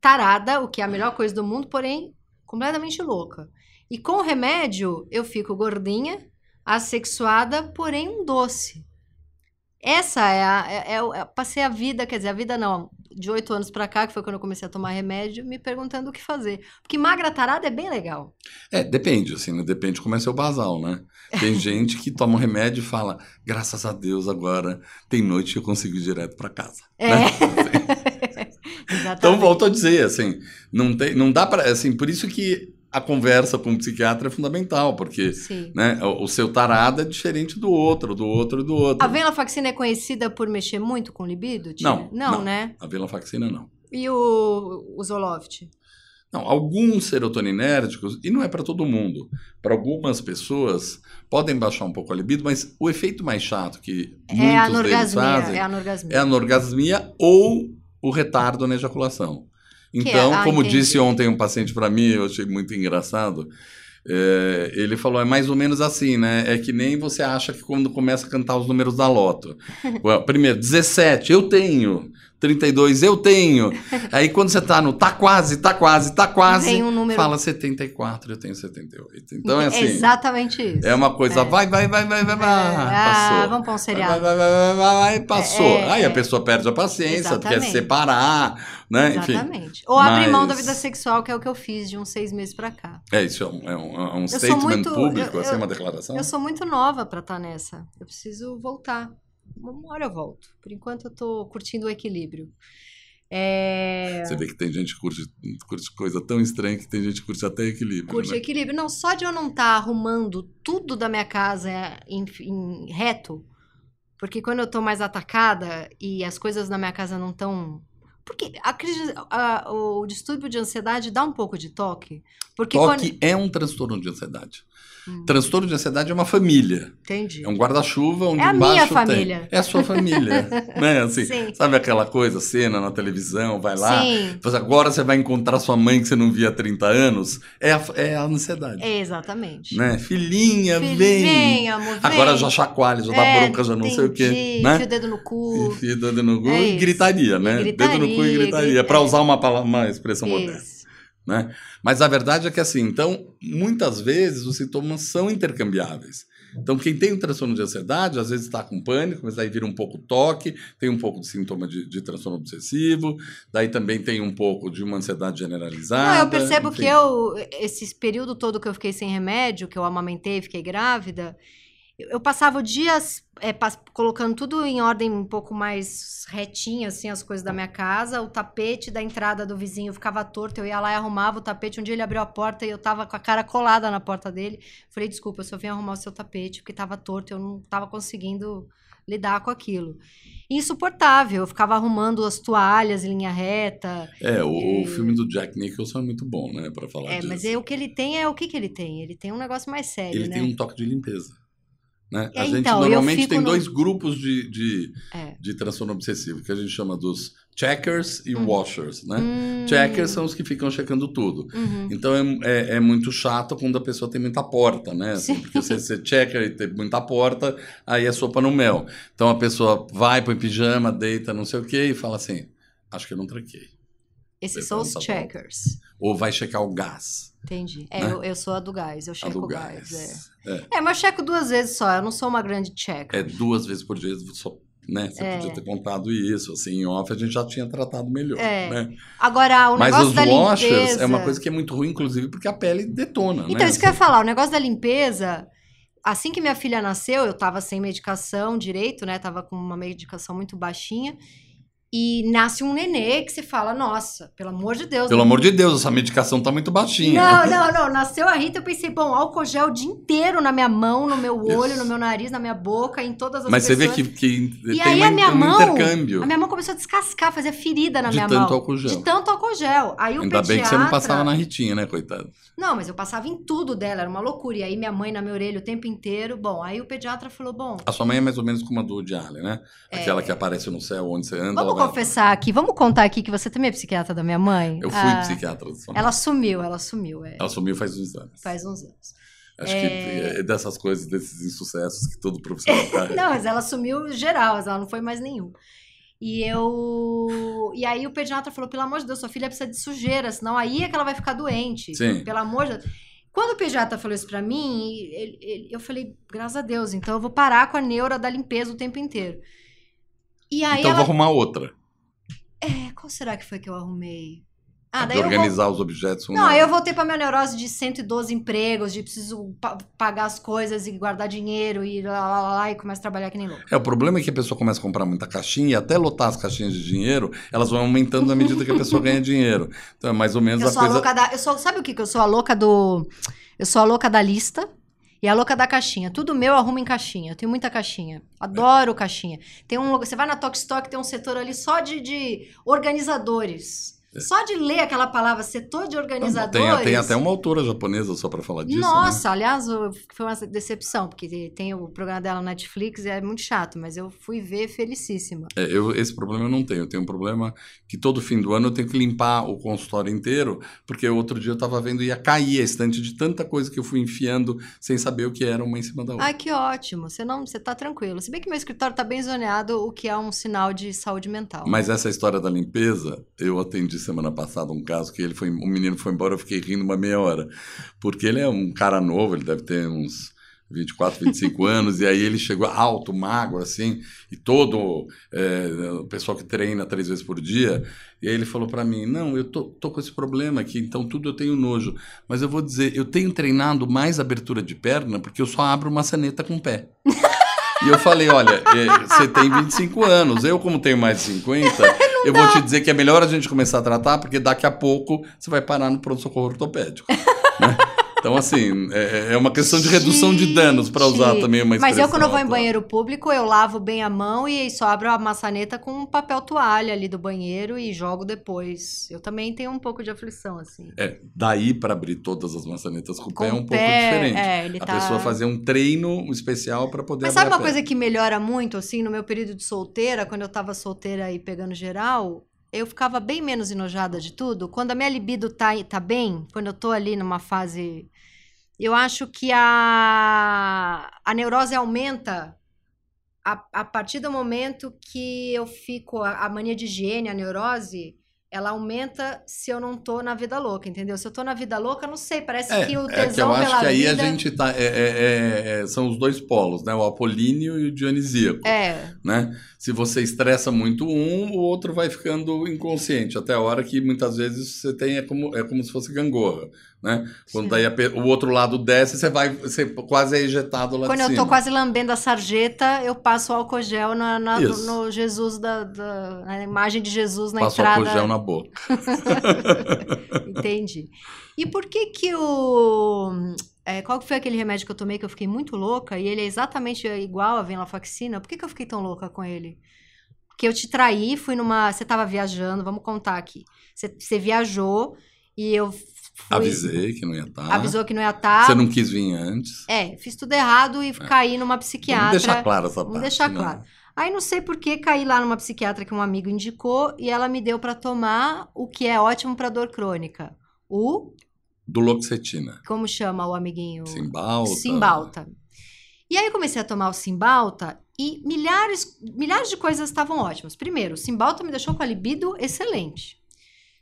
tarada, o que é a melhor coisa do mundo, porém completamente louca. E com o remédio eu fico gordinha, assexuada, porém um doce. Essa é a. É, é, é- passei a vida, quer dizer, a vida não, de oito anos pra cá, que foi quando eu comecei a tomar remédio, me perguntando o que fazer. Porque magra tarada é bem legal. É, depende, assim, né? Depende como é seu basal, né? Tem [LAUGHS] gente que toma um remédio e fala, graças a Deus agora tem noite que eu consigo ir direto para casa. É. né? [LAUGHS] Exatamente. Então, volto a dizer, assim, não, tem, não dá para. Assim, por isso que a conversa com o psiquiatra é fundamental, porque né, o, o seu tarado é diferente do outro, do outro e do outro. A venlafaxina é conhecida por mexer muito com libido? Tia? Não, Não, não. né? A venlafaxina não. E o, o Zoloft? Não, alguns serotoninérgicos, e não é para todo mundo, para algumas pessoas podem baixar um pouco a libido, mas o efeito mais chato que É a muitos deles fazem É a anorgasmia. é a anorgasmia ou o retardo na ejaculação. É- Então, ah, como entendi. disse ontem um paciente para mim, eu achei muito engraçado. é, ele falou: é mais ou menos assim, né? É que nem você acha que quando começa a cantar os números da loto. [LAUGHS] Primeiro, 17, eu tenho. 32, eu tenho. [LAUGHS] Aí quando você tá no tá quase, tá quase, tá quase, Vem um número- fala 74, eu tenho 78. Então é assim. exatamente isso. É uma coisa, vai, vai, vai, vai, vai, vai. ah, passou. vamos para um seriado. vai, vai, vai, vai, vai, passou. É, Aí é. a pessoa perde a paciência, quer Exatamente. se separar, né? Enfim. Exatamente. Ou abrir mão da Mas- vida sexual, que é o que eu fiz de uns seis meses pra cá. É isso, é um, é um, é um statement muito- público, eu- assim, eu- uma declaração? Eu sou muito nova pra estar nessa. Eu preciso voltar. Uma hora eu volto. Por enquanto eu tô curtindo o equilíbrio. É... Você vê que tem gente que curte, curte coisa tão estranha que tem gente que curte até equilíbrio. Curte né? equilíbrio. Não, só de eu não estar arrumando tudo da minha casa em, em reto, porque quando eu tô mais atacada e as coisas na minha casa não estão. Porque a crise, a- o distúrbio de ansiedade dá um pouco de toque. Porque Toque é um transtorno de ansiedade. Hum. Transtorno de ansiedade é uma família. Entendi. É um guarda-chuva onde É a minha tem- família. É a sua família. [LAUGHS] né? assim, Sim. Sabe aquela coisa, cena na televisão, vai lá, Sim, Mas agora você vai encontrar sua mãe que você não via há 30 anos, é a, é a ansiedade. é exatamente. Né? Filhinha, Filho, vem. vem, amor, vem. Agora já chacoalha, já dá É, bronca, já não sei o quê. entendi. Né? Enfia o dedo no cu. Enfia o dedo no cu É e isso. gritaria, né? E Dedo no cu e gritaria, gritaria. grita- Para usar uma, palavra, uma expressão moderna. Né? Mas a verdade é que assim, então, muitas vezes os sintomas são intercambiáveis. Então, quem tem um transtorno de ansiedade, às vezes está com pânico, mas daí vira um pouco toque, tem um pouco de sintoma de, de transtorno obsessivo, daí também tem um pouco de uma ansiedade generalizada. Não, eu percebo enfim. que eu, esse período todo que eu fiquei sem remédio, que eu amamentei, fiquei grávida, Eu, passava o dia é, colocando tudo em ordem um pouco mais retinha, assim, as coisas da minha casa. O tapete da entrada do vizinho ficava torto, eu ia lá e arrumava o tapete. Um dia ele abriu a porta e eu tava com a cara colada na porta dele. Falei, desculpa, eu só vim arrumar o seu tapete, porque tava torto, eu não tava conseguindo lidar com aquilo. Insuportável, eu ficava arrumando as toalhas em linha reta. É, o, o É. filme do Jack Nicholson é muito bom, né, pra falar É, disso. mas é, o que ele tem é o que, que ele tem? Ele tem um negócio mais sério, Ele né? tem um toque de limpeza. Né? É, a gente então, normalmente tem no- dois grupos de, de, É. de transtorno obsessivo, que a gente chama dos checkers e Hum. washers, né? Hum, Checkers são os que ficam checando tudo. uhum. Então é, é, é muito chato quando a pessoa tem muita porta, né? Assim, Sim. porque você, você checker e tem muita porta, aí é sopa no mel. Então a pessoa vai, põe pijama, deita, não sei o quê, e fala assim: acho que eu não tranquei. Esses são os checkers. Ou vai checar o gás. Entendi. É, Né? eu, eu sou a do gás, eu A checo o gás. gás. é. É. É, mas eu checo duas vezes só, eu não sou uma grande checker. É duas vezes por dia, só, né? Você É. podia ter contado isso, assim, em off a gente já tinha tratado melhor, É. né? Agora, o Mas negócio os da washers limpeza... é uma coisa que é muito ruim, inclusive, porque a pele detona, Então, né? isso que eu ia falar, o negócio da limpeza... Assim que minha filha nasceu, eu tava sem medicação direito, né? Tava com uma medicação muito baixinha. E nasce um nenê que você fala, nossa, pelo amor de Deus. Pelo não- amor de Deus, essa medicação tá muito baixinha. Não, [LAUGHS] não, não. Nasceu a Rita, eu pensei, bom, álcool gel o dia inteiro na minha mão, no meu olho, Isso. no meu nariz, na minha boca, em todas as Mas você vê pessoas. que, que E tem aí uma- a minha um mão, intercâmbio. a minha mão começou a descascar, fazer ferida na De minha tanto mão. álcool gel. De tanto álcool gel. Aí o Ainda bem que você não pediatra- passava na Ritinha, né, coitado? Não, mas eu passava em tudo dela, era uma loucura. E aí minha mãe na minha orelha o tempo inteiro. Bom, aí confessar aqui, vamos contar aqui que você também é psiquiatra da minha mãe? Eu fui Ah, psiquiatra da sua mãe. Ela sumiu, ela sumiu, é, Ela sumiu faz uns anos. faz uns anos. Acho É. que é dessas coisas, desses insucessos que todo profissional. [LAUGHS] Não, mas ela sumiu geral, ela não foi mais nenhum. E eu. E aí o pediatra falou: pelo amor de Deus, sua filha precisa de sujeira, senão aí é que ela vai ficar doente. Sim. Pelo amor de Deus. Quando o pediatra falou isso pra mim, ele- ele- eu falei, graças a Deus, então eu vou parar com a neura da limpeza o tempo inteiro. E aí então eu ela. vou arrumar outra. É, qual será que foi que eu arrumei? Ah, de eu vou... organizar os objetos. um Não, aí eu voltei pra minha neurose de 112 empregos, de preciso pa- pagar as coisas e guardar dinheiro e lá, lá, lá, lá, e começo a trabalhar que nem louco. É, o problema é que a pessoa começa a comprar muita caixinha e até lotar as caixinhas de dinheiro, elas vão aumentando na medida que a pessoa ganha dinheiro. Então é mais ou menos Eu a sou a coisa. louca da. Eu sou, sabe o que, que eu sou a louca do. Eu sou a louca da lista e a louca da caixinha. Tudo meu eu arrumo em caixinha. Eu tenho muita caixinha. Adoro caixinha. Tem um, você vai na Tok Stock, tem um setor ali só de, de organizadores. Só de ler aquela palavra, setor de organizadores. É. Tem, tem até uma autora japonesa só pra falar disso. né? Nossa, aliás, o- foi uma decepção, porque tem o programa dela na Netflix e é muito chato, mas eu fui ver felicíssima. É, eu, esse problema eu não tenho. Eu tenho um problema que todo fim do ano eu tenho que limpar o consultório inteiro, porque outro dia eu tava vendo ia cair a estante de tanta coisa que eu fui enfiando sem saber o que era uma em cima da outra. Ai, que ótimo. Você não, você tá tranquilo. Se bem que meu escritório tá bem zoneado, o que é um sinal de saúde mental. Mas essa história da limpeza, eu atendi semana passada um caso que ele foi, um menino foi embora, eu fiquei rindo uma meia hora, porque ele é um cara novo, ele deve ter uns 24, 25 [LAUGHS] anos, e aí ele chegou alto, magro, assim, e todo é, o pessoal que treina três vezes por dia, e aí ele falou para mim, não, eu tô, tô com esse problema aqui, então tudo eu tenho nojo, mas eu vou dizer, eu tenho treinado mais abertura de perna, porque eu só abro maçaneta com o pé. [LAUGHS] E eu falei, olha, é, você tem 25 anos, eu como tenho mais de 50, eu vou te dizer que é melhor a gente começar a tratar, porque daqui a pouco você vai parar no pronto-socorro ortopédico. [LAUGHS] né? Então, assim, é, é uma questão de redução de danos, para usar também uma Mas eu, quando eu vou em banheiro público, eu lavo bem a mão e só abro a maçaneta com um papel toalha ali do banheiro e jogo depois. Eu também tenho um pouco de aflição, assim. É, daí para abrir todas as maçanetas com o Com pé é um o pouco pé, diferente. é, ele a tá- pessoa fazer um treino especial para poder Mas sabe uma coisa que melhora muito, assim, no meu período de solteira, quando eu tava solteira e pegando geral, eu ficava bem menos enojada de tudo. Quando a minha libido tá, tá bem, quando eu tô ali numa fase. Eu acho que a, a neurose aumenta a, a partir do momento que eu fico. A, a mania de higiene, a neurose, ela aumenta se eu não tô na vida louca, entendeu? Se eu tô na vida louca, não sei, parece É, que o é que eu tesão acho pela que aí vida... a gente tá. é- é- é- é- são os dois polos, né? O apolíneo e o dionisíaco. É, né? Se você estressa muito um, o outro vai ficando inconsciente, até a hora que muitas vezes você tem, é como, é como se fosse gangorra, né? Quando daí a o outro lado desce, você vai, você quase é ejetado lá quando de eu cima. tô quase lambendo a sarjeta, eu passo o álcool gel na, na- no, Jesus, da, da- na imagem de Jesus na Passa entrada. álcool gel na boca. [LAUGHS] Entendi. E por que que o... é, qual foi aquele remédio que eu tomei que eu fiquei muito louca e ele é exatamente igual a venlafaxina? Por que que eu fiquei tão louca com ele? Porque eu te traí, fui numa... Você tava viajando, vamos contar aqui. Você, você viajou e eu. Avisei que não ia estar. Avisou que não ia estar. Você não quis vir antes. É, fiz tudo errado e caí numa psiquiatra. Vamos deixar claro essa Vamos parte. deixar né? claro. Aí não sei por que caí lá numa psiquiatra que um amigo indicou e ela me deu pra tomar o que é ótimo pra dor crônica. O Do Loxetina. como chama o amiguinho? Simbalta. Simbalta. E aí eu comecei a tomar o Simbalta e milhares, milhares de coisas estavam ótimas. Primeiro, o Simbalta me deixou com a libido excelente.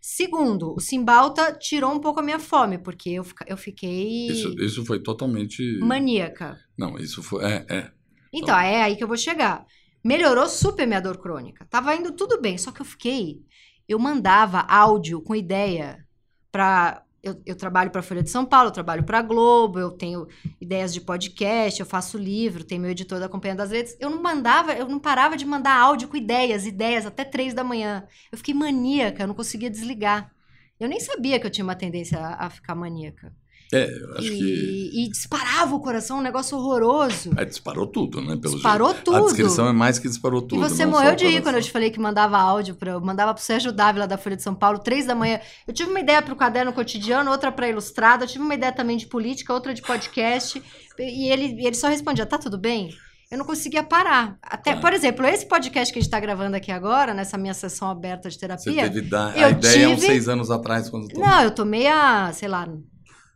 Segundo, o Simbalta tirou um pouco a minha fome, porque eu, eu fiquei Isso, isso foi totalmente. maníaca. Não, isso foi. É, é. Então, é aí que eu vou chegar. Melhorou super minha dor crônica. Tava indo tudo bem, só que eu fiquei. Eu mandava áudio com ideia pra. Eu, eu trabalho para Folha de São Paulo, eu trabalho para Globo, eu tenho ideias de podcast, eu faço livro, tenho meu editor da Companhia das Letras. Eu não mandava, eu não parava de mandar áudio com ideias, ideias, até três da manhã. Eu fiquei maníaca, eu não conseguia desligar. Eu nem sabia que eu tinha uma tendência a, a ficar maníaca. É, eu acho e, que. e disparava o coração, um negócio horroroso. É, disparou tudo, né? Pelo Disparou jeito. tudo. A descrição é mais que disparou tudo. E você morreu de rir quando eu te falei que mandava áudio para eu mandava pro Sérgio Dávila da Folha de São Paulo, três da manhã. Eu tive uma ideia pro caderno cotidiano, outra para ilustrada, eu tive uma ideia também de política, outra de podcast, e ele, ele só respondia: "Tá tudo bem?" Eu não conseguia parar. Até, Tá. por exemplo, esse podcast que a gente tá gravando aqui agora, nessa minha sessão aberta de Você terapia. teve da... eu a ideia há uns tive- seis anos atrás, quando tomou. Não, eu tomei há, sei lá,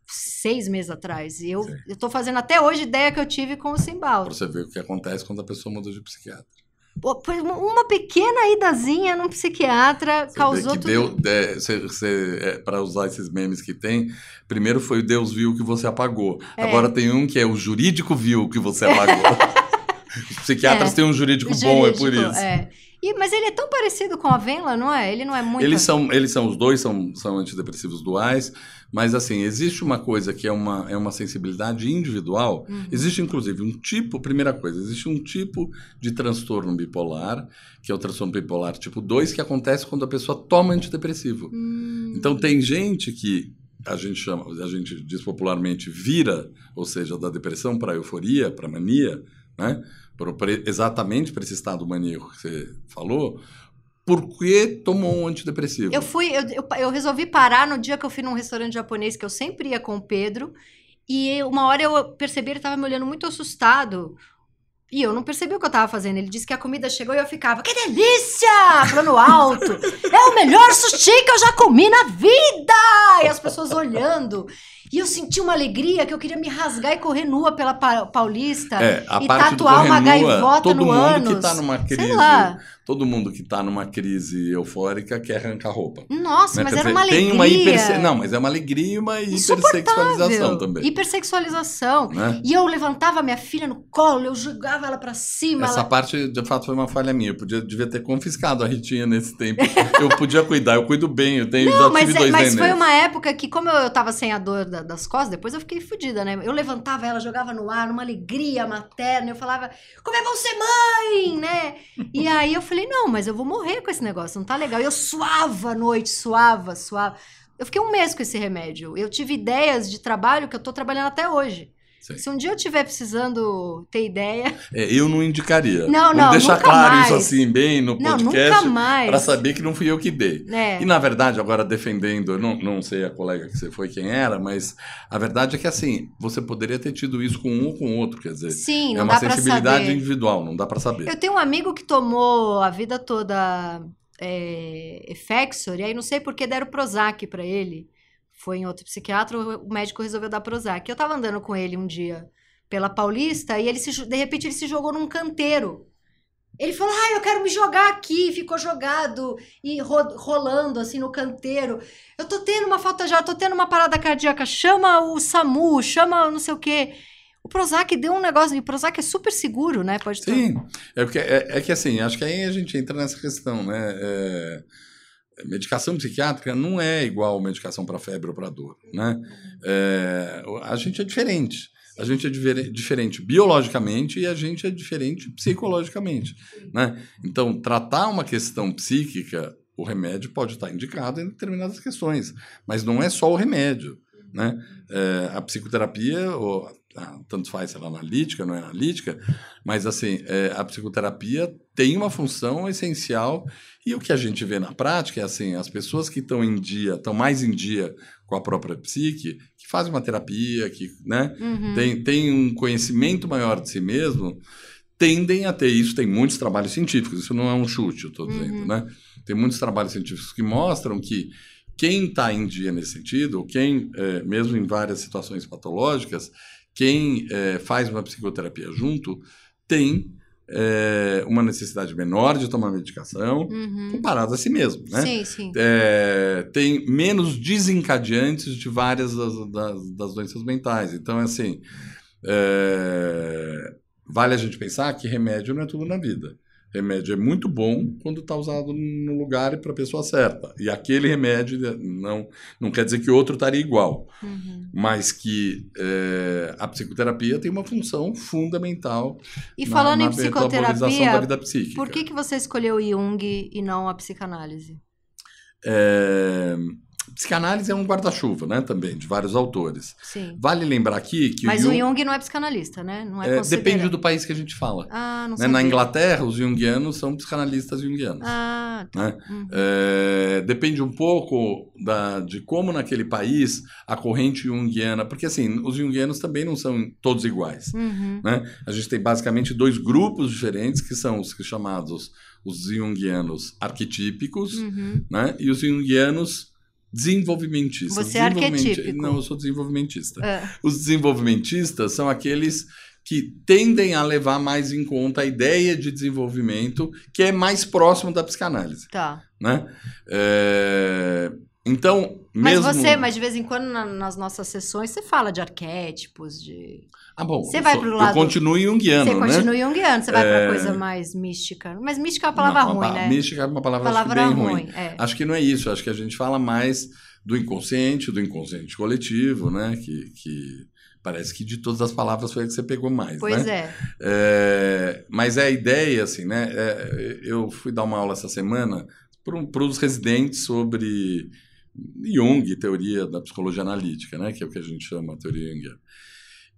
seis meses atrás. E eu, tô fazendo até hoje ideia que eu tive com o Simbal. Pra você ver o que acontece quando a pessoa muda de psiquiatra. Pô, uma- pequena idazinha num psiquiatra Você causou que tudo. deu, é, é, para usar esses memes que tem, primeiro foi o Deus viu que você apagou. É. Agora tem um que é o jurídico viu que você apagou. [LAUGHS] Os psiquiatras É. têm um jurídico, bom, é por Jurídico, isso. é. E- mas ele é tão parecido com a Venla, não é? Ele não é muito. Eles são, eles são os dois são, são antidepressivos duais, mas assim, existe uma coisa que é uma, é uma sensibilidade individual. Uhum. Existe inclusive um tipo, primeira coisa, existe um tipo de transtorno bipolar, que é o transtorno bipolar tipo 2, que acontece quando a pessoa toma antidepressivo. Hum, Então tem gente que a gente chama, a gente diz popularmente vira, ou seja, da depressão para euforia, para mania, né? Por- por- exatamente para esse estado maníaco que você falou, porque tomou um antidepressivo. Eu fui, eu, eu, eu resolvi parar no dia que eu fui num restaurante japonês que eu sempre ia com o Pedro. E uma hora eu percebi, ele tava me olhando muito assustado. E eu não percebi o que eu tava fazendo. Ele disse que a comida chegou e eu ficava, que delícia! Falando alto. É o melhor sushi que eu já comi na vida! E as pessoas olhando. E eu senti uma alegria que eu queria me rasgar e correr nua pela Pa- Paulista. É, e tatuar uma nua, gaivota todo no mundo ânus. que tá numa crise, Sei lá. Todo mundo que tá numa crise eufórica quer arrancar roupa. Nossa, né? mas Quer era dizer, uma alegria. Tem uma hiperse... Não, mas é uma alegria e uma hipersexualização também. Hipersexualização. Né? E eu levantava minha filha no colo, eu jogava ela pra cima. Essa ela... parte, de fato, foi uma falha minha. Eu podia, devia ter confiscado a Ritinha nesse tempo. [LAUGHS] Eu podia cuidar, eu cuido bem, eu tenho, Não, já mas, tive é- dois mas foi uma época que, como eu, eu tava sem a dor da- das costas, depois eu fiquei fodida, né? Eu levantava ela, jogava no ar, numa alegria materna. Eu falava, como é bom ser mãe, né? E aí eu falei, não, mas eu vou morrer com esse negócio, não tá legal. E eu suava à noite, suava, suava. Eu fiquei um mês com esse remédio. Eu tive ideias de trabalho que eu tô trabalhando até hoje. Sim. Se um dia eu tiver precisando ter ideia. É, eu não indicaria. Não, Vamos não, deixar claro mais. isso assim, bem no Não, podcast, para saber que não fui eu que dei. É. E na verdade, agora defendendo, eu não, não sei a colega que você foi quem era, mas a verdade é que assim, você poderia ter tido isso com um ou com outro, quer dizer, Sim, é não uma dá sensibilidade individual, não dá para saber. Eu tenho um amigo que tomou a vida toda é, Effexor, e aí não sei por que deram Prozac pra ele. Foi em outro psiquiatra, o médico resolveu dar Prozac. Eu tava andando com ele um dia pela Paulista e ele se, de repente ele se jogou num canteiro. Ele falou: Ah, eu quero me jogar aqui. Ficou jogado e ro rolando assim no canteiro. Eu tô tendo uma falta ar, tô tendo uma parada cardíaca. Chama o SAMU, chama não sei o quê. O Prozac deu um negócio. E o Prozac é super seguro, né? Pode ter... Sim. É, porque, é, é, que assim, acho que aí a gente entra nessa questão, né? É, medicação psiquiátrica não é igual medicação para febre ou para dor, né? É, a gente é diferente. A gente é diferente biologicamente e a gente é diferente psicologicamente. Né? Então, tratar uma questão psíquica, o remédio pode estar indicado em determinadas questões, mas não é só o remédio. Né? É, a psicoterapia, ou, tanto faz se ela é analítica, não é analítica, mas assim, é, a psicoterapia tem uma função essencial e o que a gente vê na prática é assim, as pessoas que estão em dia, estão mais em dia com a própria psique, que fazem uma terapia, que né, uhum. tem, tem um conhecimento maior de si mesmo, tendem a ter isso. Tem muitos trabalhos científicos, isso não é um chute, eu estou dizendo, uhum. né? Tem muitos trabalhos científicos que mostram que quem está em dia nesse sentido, quem, é, mesmo em várias situações patológicas, quem é, faz uma psicoterapia junto, tem é, uma necessidade menor de tomar medicação uhum. comparado a si mesmo, né? Sim, sim. É, tem menos desencadeantes de várias das, das, das doenças mentais. Então, assim, é, vale a gente pensar que remédio não é tudo na vida. Remédio é muito bom quando está usado no lugar e para a pessoa certa. E aquele remédio não, não quer dizer que outro estaria igual, uhum. mas que é, a psicoterapia tem uma função fundamental. E falando na, na em psicoterapia, da vida psíquica. por que, que você escolheu Jung e não a psicanálise? É, Psicanálise é um guarda-chuva, né, também, de vários autores. Sim. Vale lembrar aqui que Mas o Jung, o Jung não é psicanalista, né? Não é, é Depende do país que a gente fala. Ah, não né? Na Inglaterra, os junguianos são psicanalistas junguianos. Ah, tá. Né? Uhum. É, depende um pouco da, de como naquele país a corrente junguiana... Porque, assim, os junguianos também não são todos iguais. Uhum. Né? A gente tem basicamente dois grupos diferentes, que são os chamados os junguianos arquetípicos uhum. né? e os junguianos desenvolvimentista. Você é arquetípico. Não, eu sou desenvolvimentista. É. Os desenvolvimentistas são aqueles que tendem a levar mais em conta a ideia de desenvolvimento que é mais próximo da psicanálise. Tá. Né? É... Então, mesmo... Mas você, mas de vez em quando na, nas nossas sessões você fala de arquétipos, de... Ah, bom. Você vai pro lado... Eu continuo junguiano, Você né? continua junguiano, você vai é... pra coisa mais mística. Mas mística é uma palavra Não, ruim, né? Mística é uma palavra, palavra bem ruim. ruim. É. Acho que não é isso. Acho que a gente fala mais do inconsciente, do inconsciente coletivo, né? Que... que... Parece que de todas as palavras foi a que você pegou mais, pois né? É. é. Mas é a ideia, assim, né? É, eu fui dar uma aula essa semana para os residentes sobre Jung, teoria da psicologia analítica, né? Que é o que a gente chama a teoria Jungiana.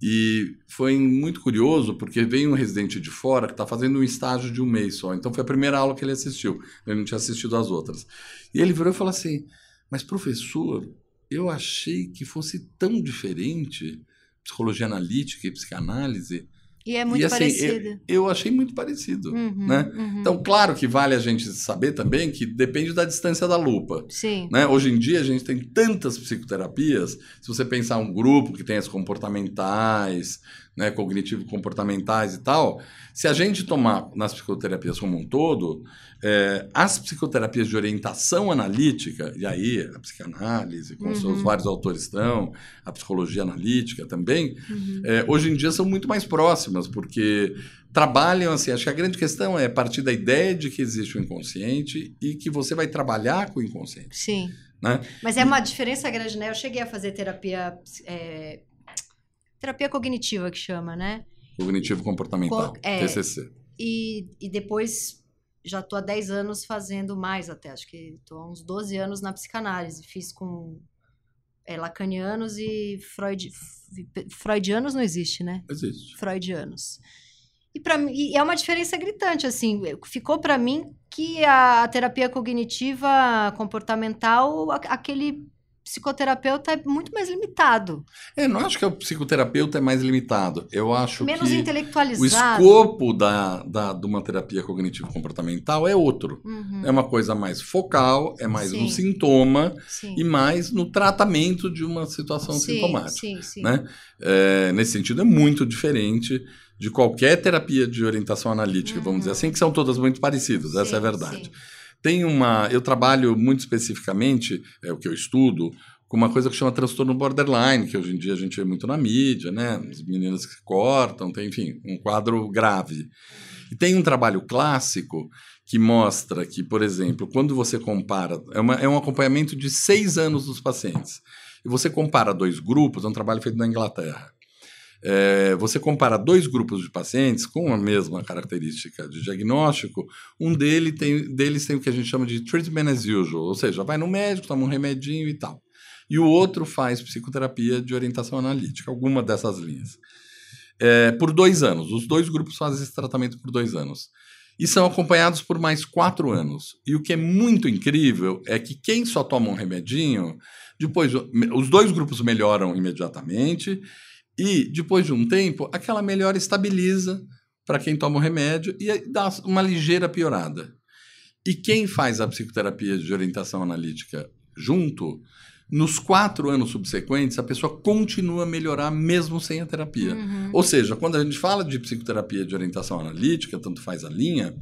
E foi muito curioso, porque veio um residente de fora que está fazendo um estágio de um mês só. Então foi a primeira aula que ele assistiu. Ele não tinha assistido as outras. E ele virou e falou assim: Mas professor, eu achei que fosse tão diferente psicologia analítica e psicanálise. E é muito e, assim, parecido. Eu, eu, achei muito parecido. Uhum, né? Uhum. Então, claro que vale a gente saber também que depende da distância da lupa. Sim. Né? Hoje em dia a gente tem tantas psicoterapias. Se você pensar um grupo que tem as comportamentais, né, cognitivo-comportamentais e tal, se a gente tomar nas psicoterapias como um todo, é, as psicoterapias de orientação analítica, e aí a psicanálise, com uhum. seus vários autores estão, a psicologia analítica também, uhum. é, hoje em dia são muito mais próximas, porque trabalham assim. Acho que a grande questão é partir da ideia de que existe o inconsciente e que você vai trabalhar com o inconsciente. Sim. Né? Mas é uma diferença grande, né? Eu cheguei a fazer terapia. É, terapia cognitiva que chama, né? Cognitivo comportamental, Co é, TCC. E, e depois já estou há 10 anos fazendo mais até, acho que estou há uns 12 anos na psicanálise. Fiz com é, lacanianos e Freud, freudianos não existe, né? Existe. Freudianos. E, pra, e é uma diferença gritante, assim. Ficou para mim que a terapia cognitiva comportamental, aquele psicoterapeuta é muito mais limitado. É, não acho que o psicoterapeuta é mais limitado. Eu acho Menos que intelectualizado. o escopo da, da, de uma terapia cognitivo-comportamental é outro. Uhum. É uma coisa mais focal, é mais sim. no sintoma sim. e mais no tratamento de uma situação sim, sintomática. Sim, sim. Né? É, nesse sentido, é muito diferente de qualquer terapia de orientação analítica, uhum. vamos dizer assim, que são todas muito parecidas, essa é a verdade. Sim. Tem uma. Eu trabalho muito especificamente, é o que eu estudo, com uma coisa que chama transtorno borderline, que hoje em dia a gente vê muito na mídia, né? As meninas que cortam, tem, enfim, um quadro grave. E tem um trabalho clássico que mostra que, por exemplo, quando você compara, é, uma, é um acompanhamento de seis anos dos pacientes, e você compara dois grupos, é um trabalho feito na Inglaterra. É, você compara dois grupos de pacientes com a mesma característica de diagnóstico, um dele tem, deles tem o que a gente chama de treatment as usual, ou seja, vai no médico, toma um remedinho e tal. E o outro faz psicoterapia de orientação analítica, alguma dessas linhas. É, por dois anos. Os dois grupos fazem esse tratamento por dois anos. E são acompanhados por mais quatro anos. E o que é muito incrível é que quem só toma um remedinho, depois os dois grupos melhoram imediatamente e, depois de um tempo, aquela melhora estabiliza para quem toma o remédio e dá uma ligeira piorada. E quem faz a psicoterapia de orientação analítica junto, nos quatro anos subsequentes, a pessoa continua a melhorar mesmo sem a terapia. Uhum. Ou seja, quando a gente fala de psicoterapia de orientação analítica, tanto faz a linha,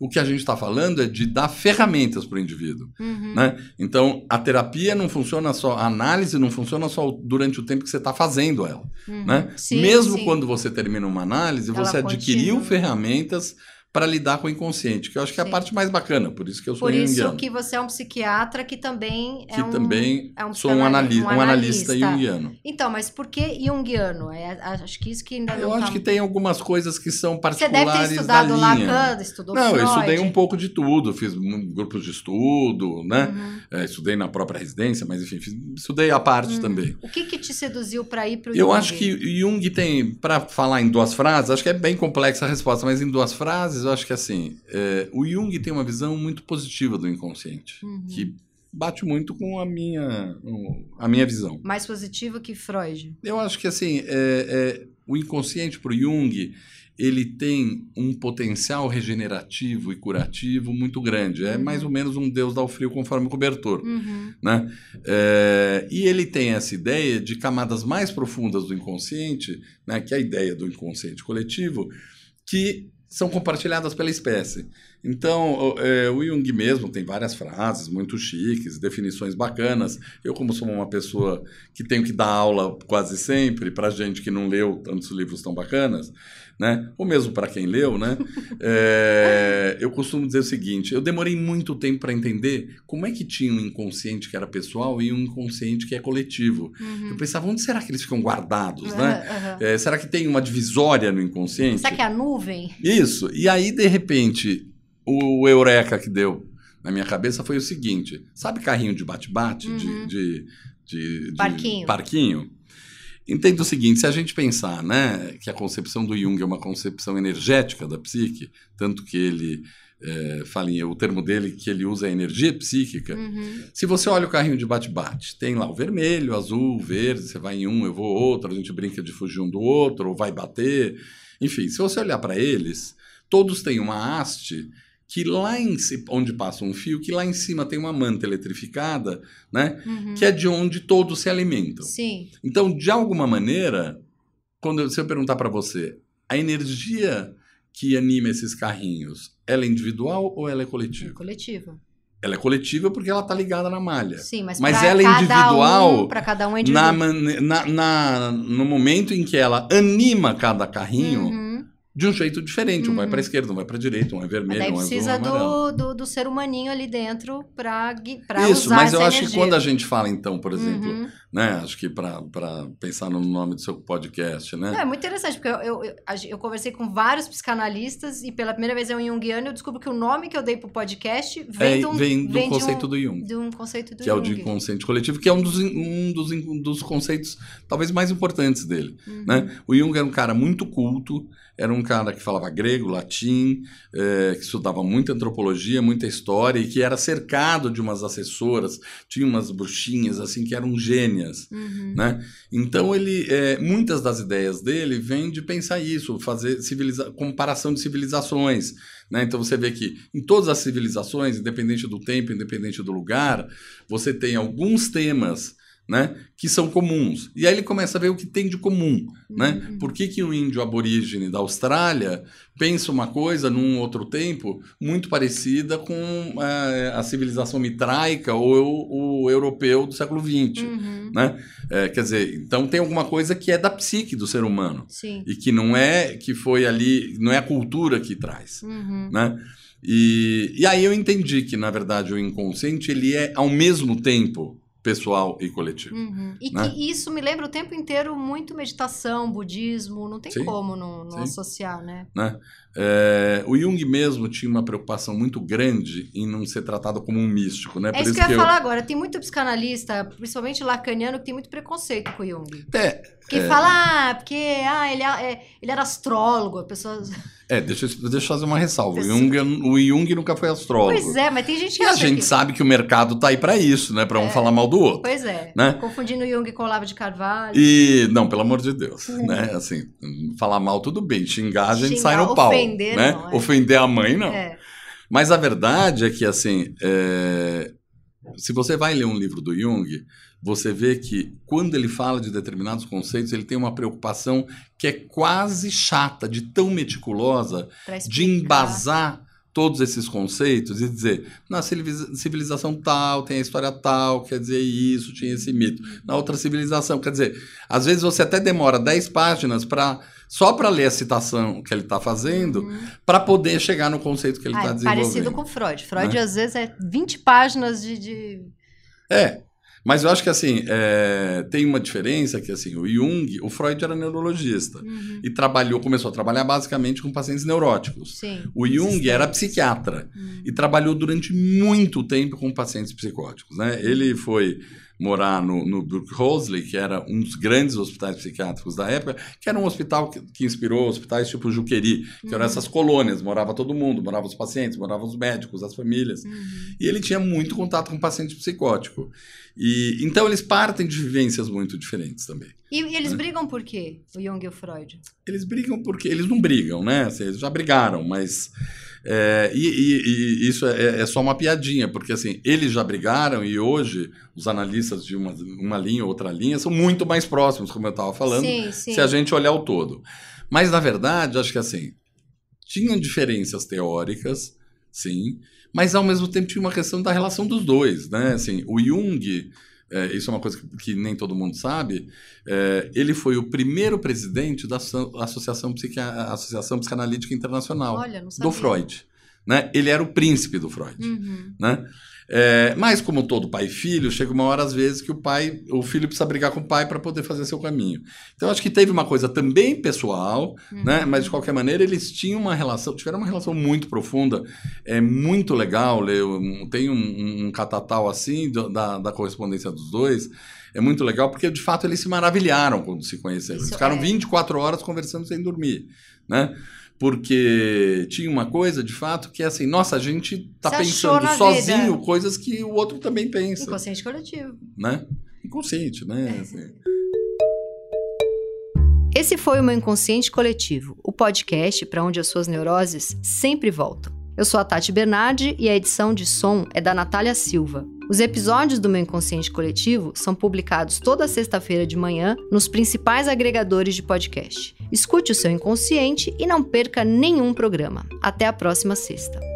o que a gente está falando é de dar ferramentas para o indivíduo. Uhum. Né? Então, a terapia não funciona só, a análise não funciona só durante o tempo que você está fazendo ela. Uhum. Né? Sim, Mesmo sim. quando você termina uma análise, ela você adquiriu continua. ferramentas para lidar com o inconsciente, que eu acho que Sim. é a parte mais bacana, por isso que eu sou Por isso que você é um psiquiatra que também é que um, também é um sou um, analista, um analista, junguiano. Então, mas por que junguiano? É, acho que isso que ainda não Eu acho tá... que tem algumas coisas que são particulares Você deve ter estudado Lacan, estudou Não, Freud. eu estudei um pouco de tudo, fiz grupos de estudo, né? Uhum. É, estudei na própria residência, mas enfim, fiz, estudei a parte uhum. também. O que que te seduziu para ir para o Eu Jung? acho que Jung tem, para falar em duas frases, acho que é bem complexa a resposta, mas em duas frases, eu acho que assim, é, o Jung tem uma visão muito positiva do inconsciente, uhum. que bate muito com a minha, a minha visão. Mais positiva que Freud. Eu acho que assim, é, é, o inconsciente para o Jung ele tem um potencial regenerativo e curativo muito grande. É uhum. mais ou menos um deus dá o frio conforme o cobertor. Uhum. Né? É, e ele tem essa ideia de camadas mais profundas do inconsciente, né, que é a ideia do inconsciente coletivo, que são compartilhadas pela espécie. Então, é, o Jung mesmo tem várias frases muito chiques, definições bacanas. Eu, como sou uma pessoa que tenho que dar aula quase sempre para gente que não leu tantos livros tão bacanas, né? Ou mesmo para quem leu, né? [LAUGHS] É, eu costumo dizer o seguinte: eu demorei muito tempo para entender como é que tinha um inconsciente que era pessoal e um inconsciente que é coletivo. Uhum. Eu pensava, onde será que eles ficam guardados, uhum, né? Uhum. É, será que tem uma divisória no inconsciente? Será que é a nuvem? Isso. E aí, de repente, o eureka que deu na minha cabeça foi o seguinte: sabe carrinho de bate-bate? De, uhum. de, de, de, parquinho. parquinho? Entenda o seguinte, se a gente pensar né, que a concepção do Jung é uma concepção energética da psique, tanto que ele é, fala em, o termo dele que ele usa é energia psíquica. Uhum. Se você olha o carrinho de bate-bate, tem lá o vermelho, o azul, o verde, você vai em um, eu vou outro, a gente brinca de fugir um do outro, ou vai bater. Enfim, se você olhar para eles, todos têm uma haste que lá em onde passa um fio, que lá em cima tem uma manta eletrificada, né? Uhum. Que é de onde todos se alimentam. Sim. Então, de alguma maneira, quando eu, se eu perguntar para você, a energia que anima esses carrinhos, ela é individual ou ela é coletiva? É coletiva. Ela é coletiva porque ela está ligada na malha. Sim, mas, mas ela é individual. Um, para cada um é individual. Na, na, na, no momento em que ela anima cada carrinho. Uhum de um jeito diferente. Um vai para a uhum. esquerda, um vai para a direita, um é vermelho, um é precisa azul, um do, do, do, ser humaninho ali dentro para usar Isso, mas eu acho que quando a gente fala, então, por exemplo, uhum. né? Acho que para pensar no nome do seu podcast, né? é muito interessante, porque eu, eu, eu, eu, conversei com vários psicanalistas e pela primeira vez é um Jungiano eu descubro que o nome que eu dei para o podcast vem, é, de um, vem do vem conceito um, do Jung. De um conceito do que Jung. é o de inconsciente coletivo, que é um dos, um dos, um dos conceitos talvez mais importantes dele. Uhum. Né? O Jung era um cara muito culto, era um cara que falava grego, latim, é, que estudava muita antropologia, muita história e que era cercado de umas assessoras, tinha umas bruxinhas assim que eram gênias, uhum. né? Então ele, é, muitas das ideias dele vêm de pensar isso, fazer civiliza comparação de civilizações, né? Então você vê que em todas as civilizações, independente do tempo, independente do lugar, você tem alguns temas né, que são comuns. E aí ele começa a ver o que tem de comum. Né? Uhum. Por que, que o índio aborígene da Austrália pensa uma coisa num outro tempo muito parecida com é, a civilização mitraica ou o, o europeu do século XX? Uhum. Né? É, quer dizer, então tem alguma coisa que é da psique do ser humano Sim. e que não é que foi ali, não é a cultura que traz. Uhum. Né? E, e aí eu entendi que, na verdade, o inconsciente ele é ao mesmo tempo pessoal e coletivo. Uhum. E Né? que isso me lembra o tempo inteiro muito meditação, budismo, não tem Sim, como não, não associar, né? Né? É, o Jung mesmo tinha uma preocupação muito grande em não ser tratado como um místico. Né? É isso que eu ia falar agora. Tem muito psicanalista, principalmente lacaniano, que tem muito preconceito com o Jung. É, Que É. fala, ah, porque ah, ele, é- ele era astrólogo, a pessoa. é deixa, eu- deixa eu fazer uma ressalva. O Jung, o Jung nunca foi astrólogo. Pois é, mas tem gente que E a gente que... sabe que o mercado tá aí para isso, né? Para um É. falar mal do outro. Pois é. Né? Confundindo Jung com Olavo de Carvalho. E, não, pelo amor de Deus, né? Assim, falar mal tudo bem, xingar a gente Xingar, sai no pau, ofender né? não, é. Ofender a mãe, não. É. Mas a verdade é que, assim, é, se você vai ler um livro do Jung, você vê que quando ele fala de determinados conceitos, ele tem uma preocupação que é quase chata, de tão meticulosa, de embasar todos esses conceitos e dizer, na civiliza- civilização tal tem a história tal, quer dizer isso, tinha esse mito. Na outra civilização, quer dizer, às vezes você até demora 10 páginas para só para ler a citação que ele está fazendo, Uhum. para poder chegar no conceito que ele Ah, está é desenvolvendo. parecido com Freud. Freud, Né? às vezes, é 20 páginas de. de- É, mas eu acho que assim, é, tem uma diferença que assim, o Jung, o Freud era neurologista Uhum. e trabalhou, começou a trabalhar basicamente com pacientes neuróticos. Sim. O Jung era psiquiatra Hum. e trabalhou durante muito tempo com pacientes psicóticos. Né? Ele foi morar no, no Burke-Hosley, que era um dos grandes hospitais psiquiátricos da época, que era um hospital que, que inspirou hospitais tipo Juqueri, que eram Uhum. essas colônias, morava todo mundo, moravam os pacientes, moravam os médicos, as famílias. Uhum. E ele tinha muito contato com paciente psicótico. E então eles partem de vivências muito diferentes também. E, e eles Né? brigam por quê? O Jung e o Freud? Eles brigam porque eles não brigam, né? Assim, eles já brigaram, mas é, e, e- e isso é, é só uma piadinha, porque assim eles já brigaram e hoje os analistas de uma, uma linha ou outra linha são muito mais próximos, como eu estava falando, sim, sim. se a gente olhar o todo. Mas na verdade, acho que assim tinham diferenças teóricas, sim, mas ao mesmo tempo tinha uma questão da relação dos dois, né? Assim, o Jung, é, isso é uma coisa que, que nem todo mundo sabe, é, ele foi o primeiro presidente da Asso- Associação, Psiqui- Associação Psicanalítica Internacional, Olha, do Freud. Né? Ele era o príncipe do Freud. Uhum. Né? É, mas como todo pai e filho, chega uma hora às vezes que o pai, o filho precisa brigar com o pai para poder fazer seu caminho. Então acho que teve uma coisa também pessoal, Uhum. né? Mas de qualquer maneira eles tinham uma relação, tiveram uma relação muito profunda, é muito legal um- tem um, um, catatal assim da, da correspondência dos dois. É muito legal porque de fato eles se maravilharam quando se conheceram. Isso Eles ficaram é. 24 horas conversando sem dormir, né? Porque tinha uma coisa, de fato, que é assim, nossa, a gente tá Se pensando sozinho vida. coisas que o outro também pensa, Inconsciente coletivo. né? Inconsciente, né? É. Assim. Esse foi o meu Inconsciente Coletivo, o podcast para onde as suas neuroses sempre voltam. Eu sou a Tati Bernardi e a edição de som é da Natália Silva. Os episódios do meu Inconsciente Coletivo são publicados toda sexta-feira de manhã nos principais agregadores de podcast. Escute o seu inconsciente e não perca nenhum programa. Até a próxima sexta.